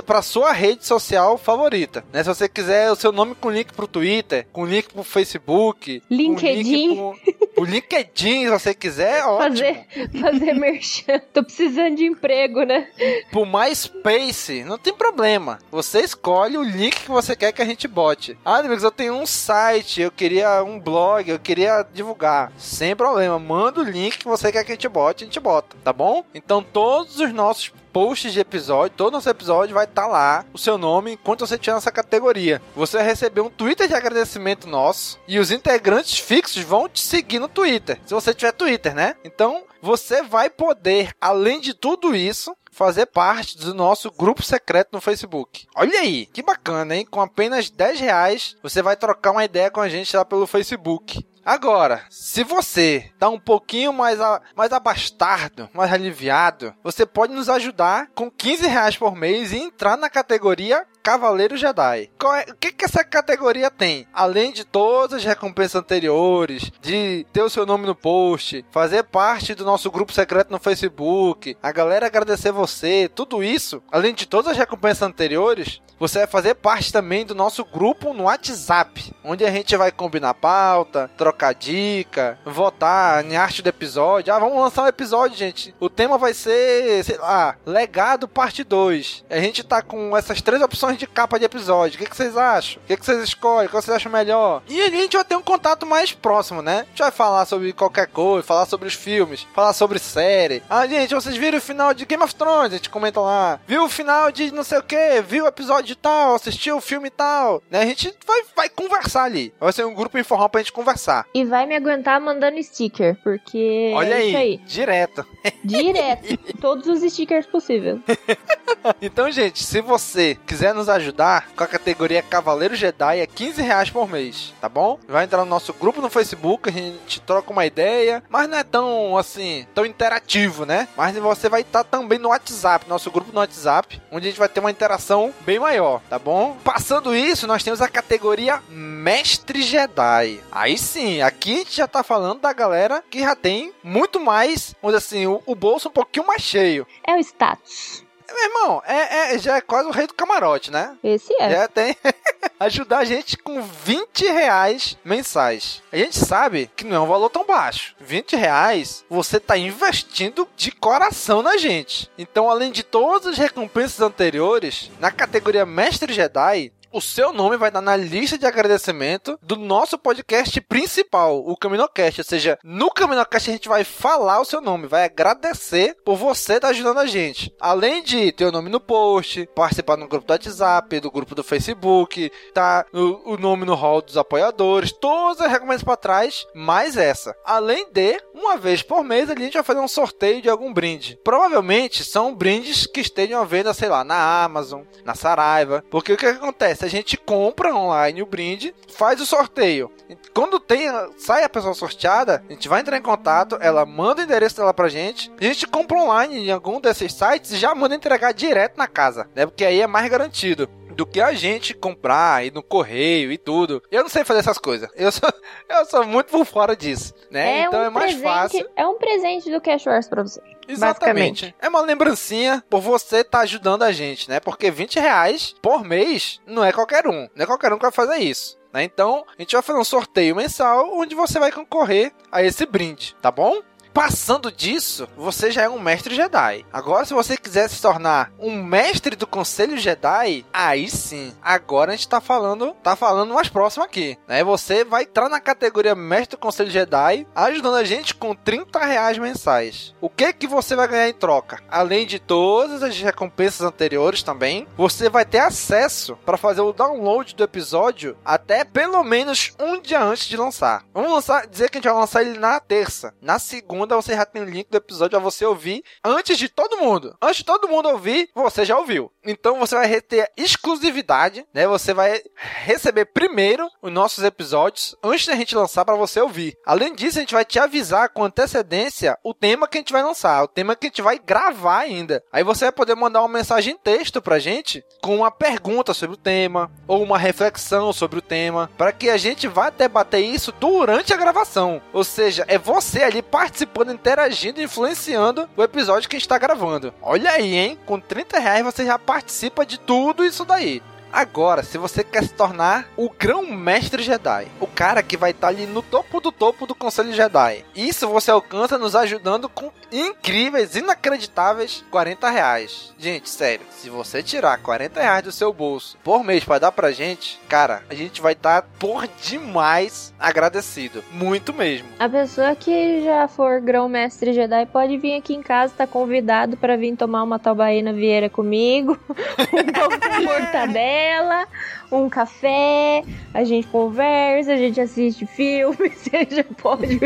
para sua rede social favorita. Né? Se você quiser o seu nome com link pro Twitter, com link pro Facebook, LinkedIn. Com link pro, o LinkedIn, se você quiser, ótimo. Fazer, fazer merchan. Tô precisando de emprego, né? Pro MySpace não tem problema. Você escolhe o link que você quer que a gente bote. Ah, amigos, eu tenho um site, eu queria um blog, eu queria divulgar. Sem problema, manda o link que você quer que a gente bote, a gente bota, tá bom? Então todos os nossos posts de episódio, todo nosso episódio vai estar lá o seu nome enquanto você tiver nessa categoria. Você vai receber um Twitter de agradecimento nosso e os integrantes fixos vão te seguir no Twitter. Se você tiver Twitter, né? Então, você vai poder, além de tudo isso, fazer parte do nosso grupo secreto no Facebook. Olha aí, que bacana, hein? Com apenas 10 reais, você vai trocar uma ideia com a gente lá pelo Facebook. Agora, se você tá um pouquinho mais, a, mais abastardo, mais aliviado, você pode nos ajudar com 15 reais por mês e entrar na categoria Cavaleiro Jedi. É, o que, que essa categoria tem? Além de todas as recompensas anteriores, de ter o seu nome no post, fazer parte do nosso grupo secreto no Facebook, a galera agradecer você, tudo isso, além de todas as recompensas anteriores, você vai fazer parte também do nosso grupo no WhatsApp, onde a gente vai combinar pauta, trocar dica, votar em arte do episódio. Ah, vamos lançar um episódio, gente. O tema vai ser, sei lá, Legado Parte 2. A gente tá com essas três opções de capa de episódio. O que, que vocês acham? O que, que vocês escolhem? O que vocês acham melhor? E a gente vai ter um contato mais próximo, né? A gente vai falar sobre qualquer coisa, falar sobre os filmes, falar sobre série. Ah, gente, vocês viram o final de Game of Thrones? A gente comenta lá. Viu o final de não sei o que? Viu o episódio de tal, assistiu o filme tal, né? A gente vai, vai conversar ali. Vai ser um grupo informal pra gente conversar. E vai me aguentar mandando sticker, porque. Olha é aí, isso aí. direto. Direto. Todos os stickers possíveis. então, gente, se você quiser nos ajudar com a categoria Cavaleiro Jedi, é 15 reais por mês, tá bom? Vai entrar no nosso grupo no Facebook, a gente troca uma ideia, mas não é tão, assim, tão interativo, né? Mas você vai estar também no WhatsApp, nosso grupo no WhatsApp, onde a gente vai ter uma interação bem maior, tá bom? Passando isso, nós temos a categoria Mestre Jedi. Aí sim, aqui a gente já tá falando da galera que já tem muito mais, dizer assim, o bolso um pouquinho mais cheio. É o status. Meu irmão, é, é, já é quase o rei do camarote, né? Esse é. Já tem. ajudar a gente com 20 reais mensais. A gente sabe que não é um valor tão baixo. 20 reais, você tá investindo de coração na gente. Então, além de todas as recompensas anteriores, na categoria Mestre Jedi, o seu nome vai estar na lista de agradecimento do nosso podcast principal, o Caminocast. Ou seja, no Caminocast a gente vai falar o seu nome, vai agradecer por você estar ajudando a gente. Além de ter o nome no post, participar no grupo do WhatsApp, do grupo do Facebook, tá o, o nome no hall dos apoiadores, todas as recomendações para trás, mais essa. Além de, uma vez por mês, a gente vai fazer um sorteio de algum brinde. Provavelmente são brindes que estejam à venda, sei lá, na Amazon, na Saraiva. Porque o que, que acontece? A gente compra online o brinde, faz o sorteio. Quando tem, sai a pessoa sorteada, a gente vai entrar em contato, ela manda o endereço dela pra gente, a gente compra online em algum desses sites e já manda entregar direto na casa, né? Porque aí é mais garantido do que a gente comprar e no correio e tudo. Eu não sei fazer essas coisas. Eu sou, eu sou muito por fora disso, né? É então um é mais presente, fácil. É um presente do Cash Wars pra você. Exatamente. É uma lembrancinha por você estar tá ajudando a gente, né? Porque 20 reais por mês não é qualquer um. Não é qualquer um que vai fazer isso. Né? Então, a gente vai fazer um sorteio mensal onde você vai concorrer a esse brinde, tá bom? Passando disso, você já é um mestre Jedi. Agora, se você quiser se tornar um mestre do Conselho Jedi, aí sim. Agora a gente tá falando, tá falando mais próximo aqui, né? Você vai entrar na categoria mestre do Conselho Jedi, ajudando a gente com 30 reais mensais. O que que você vai ganhar em troca? Além de todas as recompensas anteriores também, você vai ter acesso para fazer o download do episódio até pelo menos um dia antes de lançar. Vamos lançar, dizer que a gente vai lançar ele na terça. Na segunda segunda você já tem o link do episódio pra você ouvir antes de todo mundo. Antes de todo mundo ouvir, você já ouviu. Então você vai ter exclusividade, né? Você vai receber primeiro os nossos episódios antes da gente lançar para você ouvir. Além disso, a gente vai te avisar com antecedência o tema que a gente vai lançar, o tema que a gente vai gravar ainda. Aí você vai poder mandar uma mensagem em texto pra gente com uma pergunta sobre o tema ou uma reflexão sobre o tema, para que a gente vá debater isso durante a gravação. Ou seja, é você ali participando, interagindo, influenciando o episódio que a gente está gravando. Olha aí, hein? Com 30 reais você já participa de tudo isso daí. Agora, se você quer se tornar o grão-mestre Jedi, o cara que vai estar ali no topo do topo do Conselho Jedi, isso você alcança nos ajudando com incríveis, inacreditáveis 40 reais. Gente, sério, se você tirar 40 reais do seu bolso por mês para dar pra gente, cara, a gente vai estar por demais agradecido. Muito mesmo. A pessoa que já for grão-mestre Jedi pode vir aqui em casa, tá convidado para vir tomar uma tabaína vieira comigo, um pão com mortadela, ela um café, a gente conversa, a gente assiste filme, você já pode,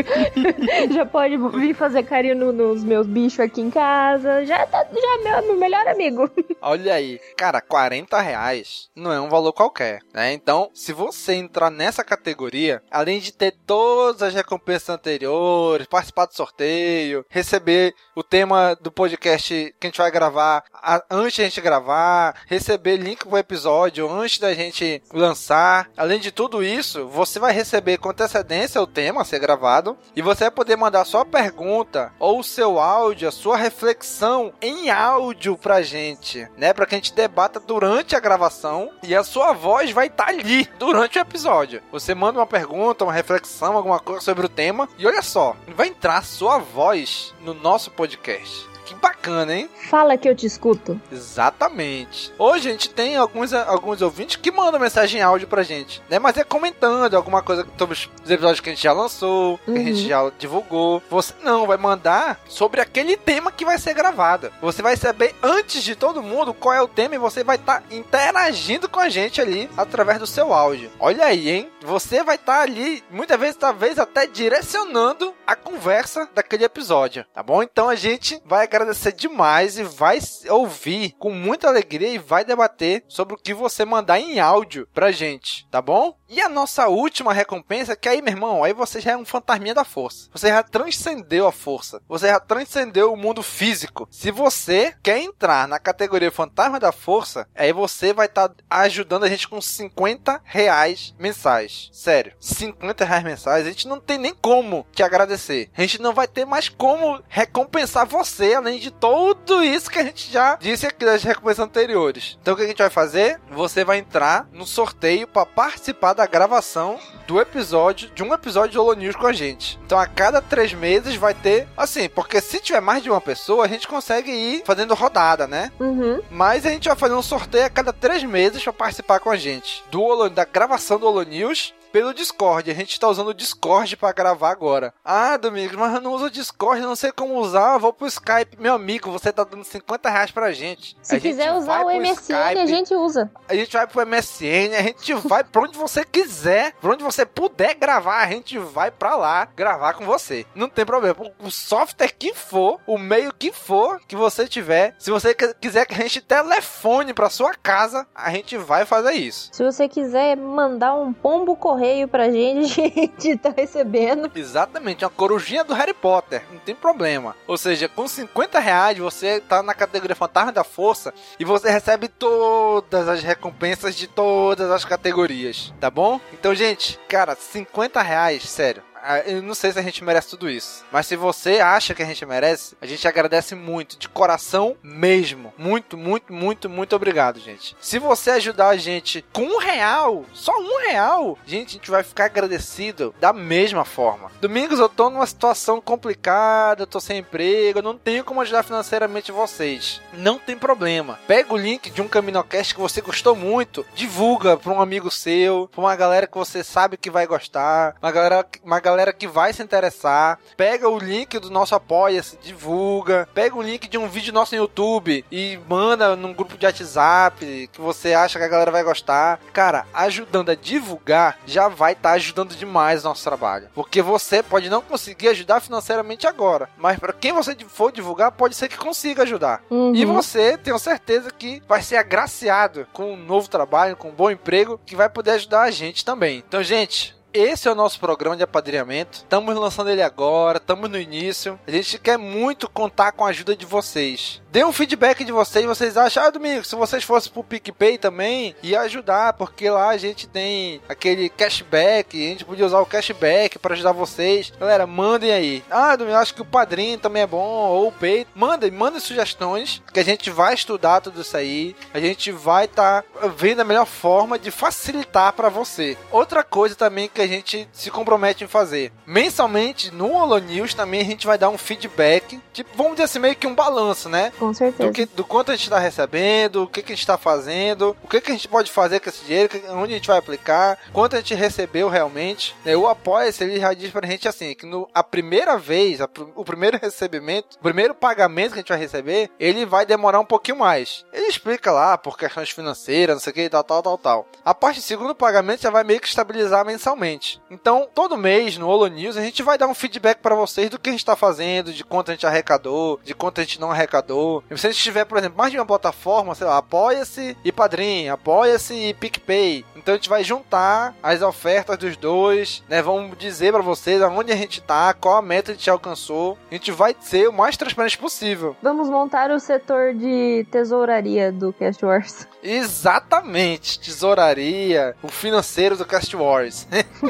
já pode vir fazer carinho no- nos meus bichos aqui em casa, já tá, já é meu, meu melhor amigo. Olha aí, cara, 40 reais não é um valor qualquer, né? Então, se você entrar nessa categoria, além de ter todas as recompensas anteriores, participar do sorteio, receber o tema do podcast que a gente vai gravar a- antes de a gente gravar, receber link pro episódio antes da gente lançar, além de tudo isso, você vai receber com antecedência o tema a ser gravado e você vai poder mandar sua pergunta ou o seu áudio, a sua reflexão em áudio pra gente, né? Pra que a gente debata durante a gravação e a sua voz vai estar ali durante o episódio. Você manda uma pergunta, uma reflexão, alguma coisa sobre o tema e olha só, vai entrar sua voz no nosso podcast. Que bacana, hein? Fala que eu te escuto. Exatamente. Hoje a gente tem alguns, alguns ouvintes que mandam mensagem em áudio pra gente, né? Mas é comentando alguma coisa sobre os episódios que a gente já lançou, que a gente Uhum. já divulgou. Você não vai mandar sobre aquele tema que vai ser gravado. Você vai saber antes de todo mundo qual é o tema e você vai estar interagindo com a gente ali através do seu áudio. Olha aí, hein? Você vai estar ali, muitas vezes, talvez até direcionando a conversa daquele episódio, tá bom? Então a gente vai agradecer demais e vai ouvir com muita alegria e vai debater sobre o que você mandar em áudio pra gente, tá bom? E a nossa última recompensa, que aí, meu irmão, aí você já é um fantasminha da força. Você já transcendeu a força. Você já transcendeu o mundo físico. Se você quer entrar na categoria fantasma da força, aí você vai estar ajudando a gente com 50 reais mensais. Sério, 50 reais mensais, a gente não tem nem como te agradecer. A gente não vai ter mais como recompensar você, além de tudo isso que a gente já disse aqui das recompensas anteriores. Então o que a gente vai fazer? Você vai entrar no sorteio para participar da gravação do episódio, de um episódio de Holo News com a gente. Então a cada três meses vai ter, assim, porque se tiver mais de uma pessoa, a gente consegue ir fazendo rodada, né? Uhum. Mas a gente vai fazer um sorteio a cada três meses para participar com a gente do Holo- da gravação do Holo News pelo Discord. A gente tá usando o Discord para gravar agora. Ah, Domingos, mas eu não uso o Discord, não sei como usar. Eu vou pro Skype. Meu amigo, você tá dando 50 reais pra gente. Se A gente quiser usar vai o MSN, a Skype, gente usa. a gente vai pro MSN, a gente vai pra onde você quiser, pra onde você puder gravar, a gente vai pra lá gravar com você. Não tem problema. O software que for, o meio que for que você tiver, se você quiser que a gente telefone pra sua casa, a gente vai fazer isso. Se você quiser mandar um pombo correio pra gente, a gente tá recebendo. Exatamente, uma corujinha do Harry Potter, não tem problema. Ou seja, com 50 reais você tá na categoria Fantasma da Força e você recebe todas as recompensas de todas as categorias, tá bom? Então, gente, cara, 50 reais, sério. Eu não sei se a gente merece tudo isso. Mas se você acha que a gente merece, a gente agradece muito, de coração mesmo. Muito, muito, muito, muito obrigado, gente. Se você ajudar a gente com um real, só um real, gente, a gente vai ficar agradecido da mesma forma. Domingos, eu tô numa situação complicada, eu tô sem emprego, eu não tenho como ajudar financeiramente vocês. Não tem problema. Pega o link de um Caminocast que você gostou muito, divulga pra um amigo seu, pra uma galera que você sabe que vai gostar, uma galera, uma galera que vai se interessar. Pega o link do nosso Apoia-se, divulga. Pega o link de um vídeo nosso no YouTube e manda num grupo de WhatsApp que você acha que a galera vai gostar. Cara, ajudando a divulgar já vai estar ajudando demais o nosso trabalho. Porque você pode não conseguir ajudar financeiramente agora, mas para quem você for divulgar, pode ser que consiga ajudar. Uhum. E você, tenho certeza que vai ser agraciado com um novo trabalho, com um bom emprego, que vai poder ajudar a gente também. Então, gente, esse é o nosso programa de apadrinhamento. Estamos lançando ele agora, estamos no início. A gente quer muito contar com a ajuda de vocês. Dê um feedback de vocês, vocês acham, ah, Domingo, se vocês fossem pro PicPay também, ia ajudar, porque lá a gente tem aquele cashback, a gente podia usar o cashback para ajudar vocês. Galera, mandem aí. Ah, Domingo, acho que o padrinho também é bom, ou o Pay. Mandem, mandem sugestões, que a gente vai estudar tudo isso aí. A gente vai estar tá vendo a melhor forma de facilitar para você. Outra coisa também que a gente se compromete em fazer. Mensalmente, no Holo News também a gente vai dar um feedback, tipo, vamos dizer assim, meio que um balanço, né? Com certeza. Do, que, do quanto a gente está recebendo, o que, que a gente está fazendo, o que, que a gente pode fazer com esse dinheiro, onde a gente vai aplicar, quanto a gente recebeu realmente. Né? O Apoia-se, ele já diz pra gente assim, que no, a primeira vez, a, o primeiro recebimento, o primeiro pagamento que a gente vai receber, ele vai demorar um pouquinho mais. Ele explica lá, por questões financeiras, não sei o que, tal, tal, tal, tal. A parte do segundo pagamento já vai meio que estabilizar mensalmente. Então, todo mês no Holo News, a gente vai dar um feedback para vocês do que a gente está fazendo, de quanto a gente arrecadou, de quanto a gente não arrecadou. E se a gente tiver, por exemplo, mais de uma plataforma, sei lá, apoia-se e padrinho, apoia-se e PicPay. Então a gente vai juntar as ofertas dos dois, né? Vamos dizer para vocês aonde a gente tá, qual a meta a gente alcançou. A gente vai ser o mais transparente possível. Vamos montar o setor de tesouraria do Cast Wars. Exatamente, tesouraria, o financeiro do Cast Wars.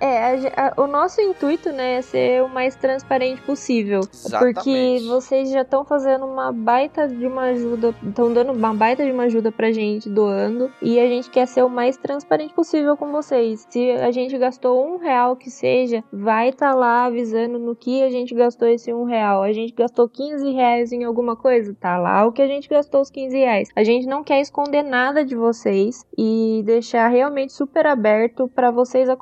é, a, a, o nosso intuito, né, é ser o mais transparente possível. Exatamente. Porque vocês já estão fazendo uma baita de uma ajuda, estão dando uma baita de uma ajuda pra gente, doando, e a gente quer ser o mais transparente possível com vocês. Se a gente gastou um real que seja, vai estar tá lá avisando no que a gente gastou esse um real. A gente gastou 15 reais em alguma coisa, tá lá o que a gente gastou os 15 reais. A gente não quer esconder nada de vocês e deixar realmente super aberto para vocês acompanharem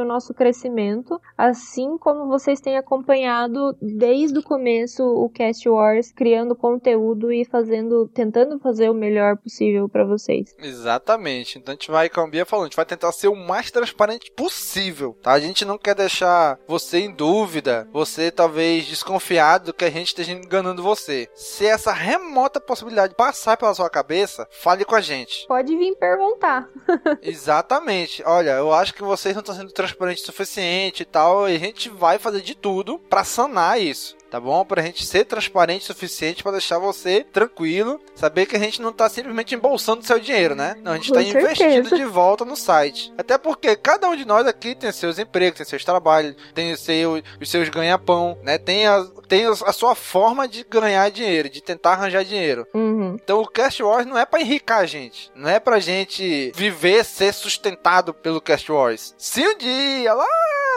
o nosso crescimento, assim como vocês têm acompanhado desde o começo o Cast Wars, criando conteúdo e fazendo, tentando fazer o melhor possível para vocês. Exatamente. Então a gente vai, como a Bia falou, a gente vai tentar ser o mais transparente possível, tá? A gente não quer deixar você em dúvida, você talvez desconfiado que a gente esteja enganando você. Se essa remota possibilidade passar pela sua cabeça, fale com a gente. Pode vir perguntar. Exatamente. Olha, eu acho que vocês não estão sendo transparentes o suficiente e tal, e a gente vai fazer de tudo para sanar isso tá bom? Pra gente ser transparente o suficiente para deixar você tranquilo, saber que a gente não tá simplesmente embolsando seu dinheiro, né? Não, a gente Com tá certeza. investindo de volta no site. Até porque cada um de nós aqui tem seus empregos, tem seus trabalhos, tem seu, os seus ganha-pão, né? Tem a, tem a sua forma de ganhar dinheiro, de tentar arranjar dinheiro. Uhum. Então o Cast Wars não é para enricar a gente, não é pra gente viver, ser sustentado pelo Cast Wars. Se um dia lá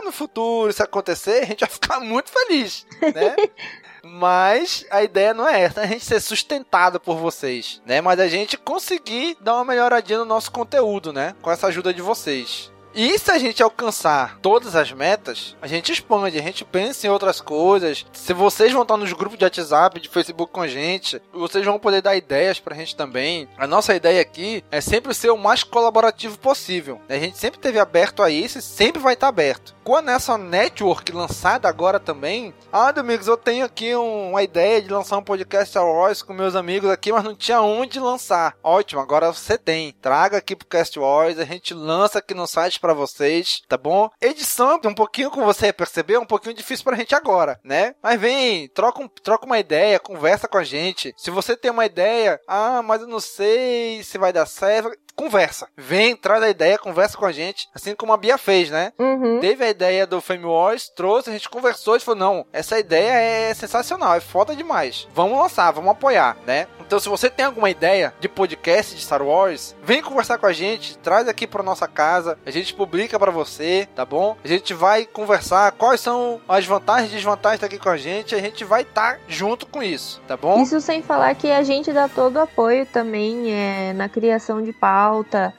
no futuro isso acontecer, a gente vai ficar muito feliz, né? Mas a ideia não é essa, é a gente ser sustentado por vocês, né? Mas a gente conseguir dar uma melhoradinha no nosso conteúdo, né? Com essa ajuda de vocês. E se a gente alcançar todas as metas, a gente expande, a gente pensa em outras coisas. Se vocês vão estar nos grupos de WhatsApp, de Facebook com a gente, vocês vão poder dar ideias pra gente também. A nossa ideia aqui é sempre ser o mais colaborativo possível. A gente sempre teve aberto a isso e sempre vai estar aberto. Com a nossa network lançada agora também, ah, Domingos, eu tenho aqui um, uma ideia de lançar um podcast Star Wars com meus amigos aqui, mas não tinha onde lançar. Ótimo, agora você tem. Traga aqui pro Cast Wars, a gente lança aqui no site para vocês, tá bom? Edição, um pouquinho como você percebeu, um pouquinho difícil pra gente agora, né? Mas vem, troca, um, troca uma ideia, conversa com a gente. Se você tem uma ideia, ah, mas eu não sei se vai dar certo, conversa. Vem, traz a ideia, conversa com a gente, assim como a Bia fez, né? Uhum. Teve a ideia do Fame Wars, trouxe, a gente conversou e falou: não, essa ideia é sensacional, é foda demais. Vamos lançar, vamos apoiar, né? Então, se você tem alguma ideia de podcast de Star Wars, vem conversar com a gente, traz aqui para nossa casa, a gente publica para você, tá bom? A gente vai conversar quais são as vantagens e desvantagens aqui com a gente, a gente vai estar tá junto com isso, tá bom? Isso sem falar que a gente dá todo o apoio também é, na criação de pauta,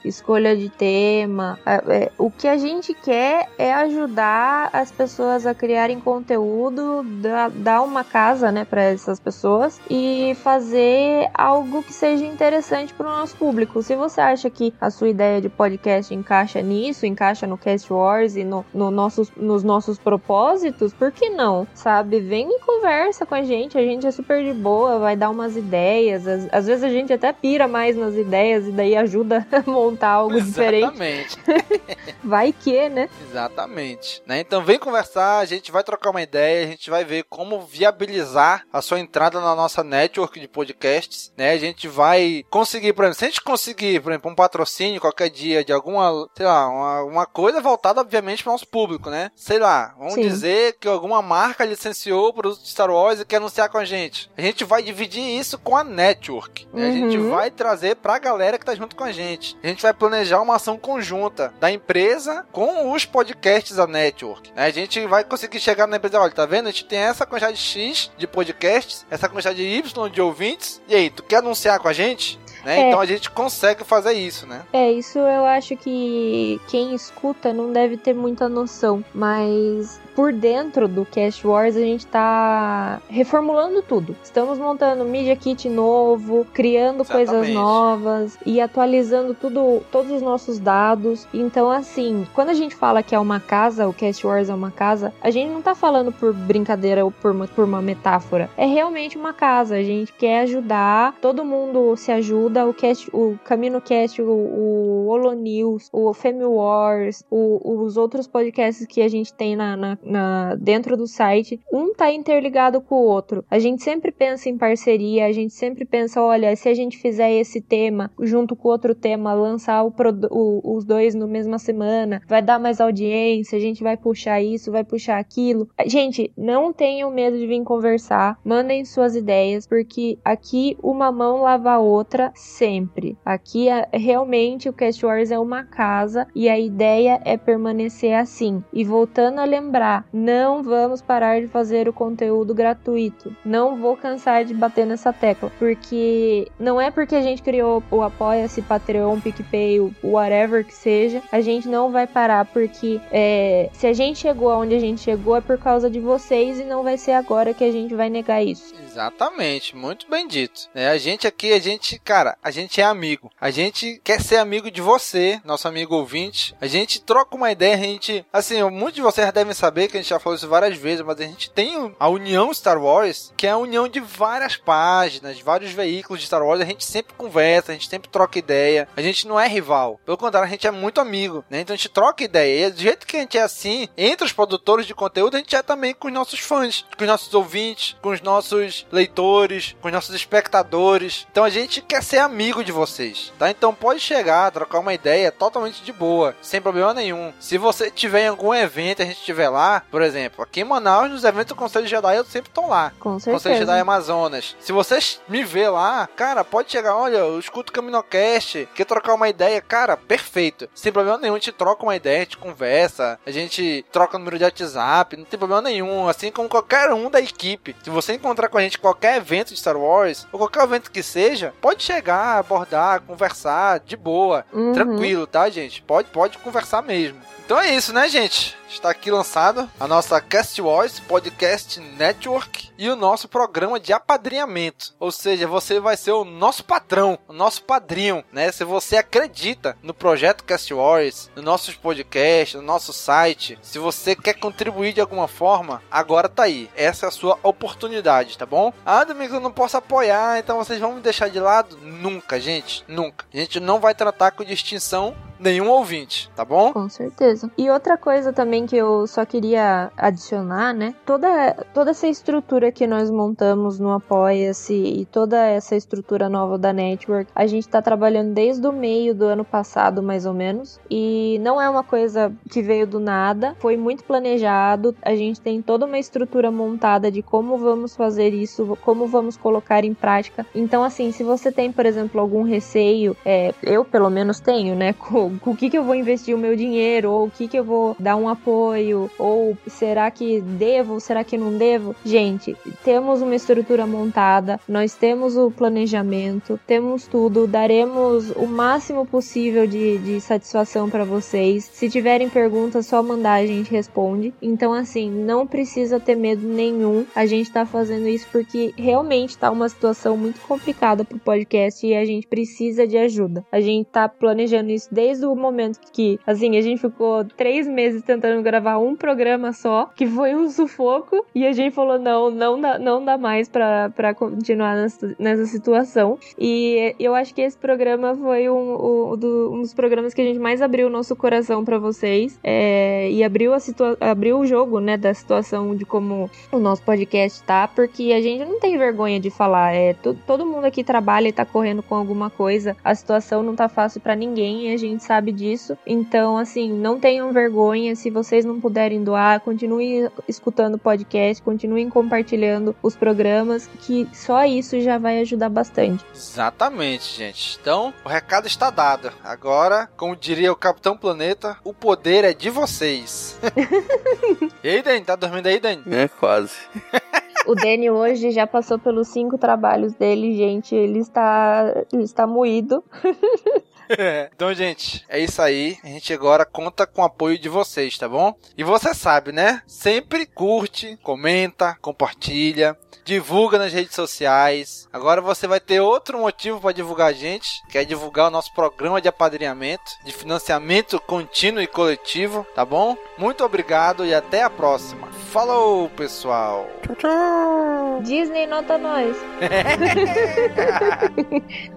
escolha de tema. É, o que a gente quer é ajudar as pessoas a criarem conteúdo, dar uma casa, né, para essas pessoas e fazer algo que seja interessante para o nosso público. Se você acha que a sua ideia de podcast encaixa nisso, encaixa no Cast Wars e no, no nossos, nos nossos propósitos, por que não? Sabe? Vem e conversa com a gente. A gente é super de boa, vai dar umas ideias. Às, às vezes a gente até pira mais nas ideias e daí ajuda montar algo diferente. Exatamente. vai que, né? Exatamente. Né? Então vem conversar, a gente vai trocar uma ideia, a gente vai ver como viabilizar a sua entrada na nossa network de podcasts, né? A gente vai conseguir, por exemplo, se a gente conseguir, por exemplo, um patrocínio qualquer dia de alguma, sei lá, uma, uma coisa voltada, obviamente, para o nosso público, né? Sei lá, vamos Sim. dizer que alguma marca licenciou o produto de Star Wars e quer anunciar com a gente. A gente vai dividir isso com a network. Né? Uhum. A gente uhum. vai trazer pra galera que tá junto com a gente. A gente vai planejar uma ação conjunta da empresa com os podcasts da network. Né? A gente vai conseguir chegar na empresa, olha, tá vendo? A gente tem essa quantidade X de podcasts, essa quantidade Y de ouvintes. E aí, tu quer anunciar com a gente? Né? É. Então a gente consegue fazer isso, né? É, isso eu acho que quem escuta não deve ter muita noção, mas por dentro do Cash Wars a gente tá reformulando tudo. Estamos montando Media Kit novo, criando Exatamente. coisas novas e atualizando tudo, todos os nossos dados. Então, assim, quando a gente fala que é uma casa, o Cash Wars é uma casa, a gente não tá falando por brincadeira ou por uma, por uma metáfora. É realmente uma casa. A gente quer ajudar, todo mundo se ajuda. O Cast, o Camino Cast, o, o Holo News, o Femi Wars, o, os outros podcasts que a gente tem na, na na, dentro do site, um tá interligado com o outro. A gente sempre pensa em parceria, a gente sempre pensa, olha, se a gente fizer esse tema junto com outro tema, lançar o, o, os dois no mesma semana, vai dar mais audiência, a gente vai puxar isso, vai puxar aquilo. Gente, não tenham medo de vir conversar, mandem suas ideias, porque aqui uma mão lava a outra sempre. Aqui é, realmente o Cast Wars é uma casa e a ideia é permanecer assim. E voltando a lembrar, não vamos parar de fazer o conteúdo gratuito. Não vou cansar de bater nessa tecla, porque não é porque a gente criou o Apoia-se, Patreon, PicPay, o whatever que seja, a gente não vai parar, porque é, se a gente chegou aonde a gente chegou é por causa de vocês e não vai ser agora que a gente vai negar isso. Exatamente, muito bem dito. É, a gente aqui, a gente, cara, a gente é amigo. A gente quer ser amigo de você, nosso amigo ouvinte. A gente troca uma ideia, a gente, assim, muitos de vocês devem saber que a gente já falou isso várias vezes, mas a gente tem a União Star Wars, que é a união de várias páginas, vários veículos de Star Wars. A gente sempre conversa, a gente sempre troca ideia. A gente não é rival. Pelo contrário, a gente é muito amigo, né? Então a gente troca ideia. E do jeito que a gente é assim, entre os produtores de conteúdo, a gente é também com os nossos fãs, com os nossos ouvintes, com os nossos leitores, com os nossos espectadores. Então a gente quer ser amigo de vocês, tá? Então pode chegar, trocar uma ideia totalmente de boa, sem problema nenhum. Se você tiver em algum evento, a gente estiver lá, por exemplo, aqui em Manaus, nos eventos do Conselho Jedi, eu sempre tô lá. Com certeza. Conselho Jedi Amazonas. Se vocês me vê lá, cara, pode chegar, olha, eu escuto o Caminocast, quer trocar uma ideia, cara, perfeito. Sem problema nenhum, a gente troca uma ideia, a gente conversa, a gente troca o número de WhatsApp, não tem problema nenhum, assim como qualquer um da equipe. Se você encontrar com a gente qualquer evento de Star Wars, ou qualquer evento que seja, pode chegar, abordar, conversar, de boa, uhum. tranquilo, tá, gente? Pode, pode conversar mesmo. Então é isso, né, gente? Está aqui lançado a nossa Cast Voice Podcast Network e o nosso programa de apadrinhamento. Ou seja, você vai ser o nosso patrão, o nosso padrinho, né? Se você acredita no projeto Cast Wars, nos nossos podcasts, no nosso site, se você quer contribuir de alguma forma, agora tá aí. Essa é a sua oportunidade, tá bom? Ah, Domingos, eu não posso apoiar, então vocês vão me deixar de lado? Nunca, gente, nunca. A gente não vai tratar com distinção nenhum ouvinte, tá bom? Com certeza. E outra coisa também que eu só queria adicionar, né? Toda, toda essa estrutura que nós montamos no Apoia-se e toda essa estrutura nova da Network, a gente tá trabalhando desde o meio do ano passado, mais ou menos. E não é uma coisa que veio do nada, foi muito planejado. A gente tem toda uma estrutura montada de como vamos fazer isso, como vamos colocar em prática. Então, assim, se você tem, por exemplo, algum receio, é, eu pelo menos tenho, né? Com com o que, que eu vou investir o meu dinheiro, ou o que, que eu vou dar um apoio, ou será que devo, será que não devo? Gente, temos uma estrutura montada, nós temos o planejamento, temos tudo, daremos o máximo possível de, de satisfação para vocês. Se tiverem perguntas, só mandar, a gente responde. Então, assim, não precisa ter medo nenhum. A gente tá fazendo isso porque realmente tá uma situação muito complicada pro podcast e a gente precisa de ajuda. A gente tá planejando isso desde desde o momento que, assim, a gente ficou três meses tentando gravar um programa só, que foi um sufoco, e a gente falou: não, não dá, não dá mais pra, continuar nessa, nessa situação. E eu acho que esse programa foi um, um, um dos programas que a gente mais abriu o nosso coração para vocês é, e abriu, a situa abriu o jogo, né, da situação de como o nosso podcast tá, porque a gente não tem vergonha de falar. É, todo mundo aqui trabalha e tá correndo com alguma coisa, a situação não tá fácil para ninguém e a gente sabe disso. Então, assim, não tenham vergonha. Se vocês não puderem doar, continuem escutando o podcast, continuem compartilhando os programas, que só isso já vai ajudar bastante. Exatamente, gente. Então, o recado está dado. Agora, como diria o Capitão Planeta, o poder é de vocês. e aí, Dani? Tá dormindo aí, Dani? É, quase. O Danny hoje já passou pelos cinco trabalhos dele, gente. Ele está, ele está moído. então, gente, é isso aí. A gente agora conta com o apoio de vocês, tá bom? E você sabe, né? Sempre curte, comenta, compartilha, divulga nas redes sociais. Agora você vai ter outro motivo para divulgar a gente, que é divulgar o nosso programa de apadrinhamento, de financiamento contínuo e coletivo, tá bom? Muito obrigado e até a próxima. Falou, pessoal. Tchau, tchau. Disney nota nós.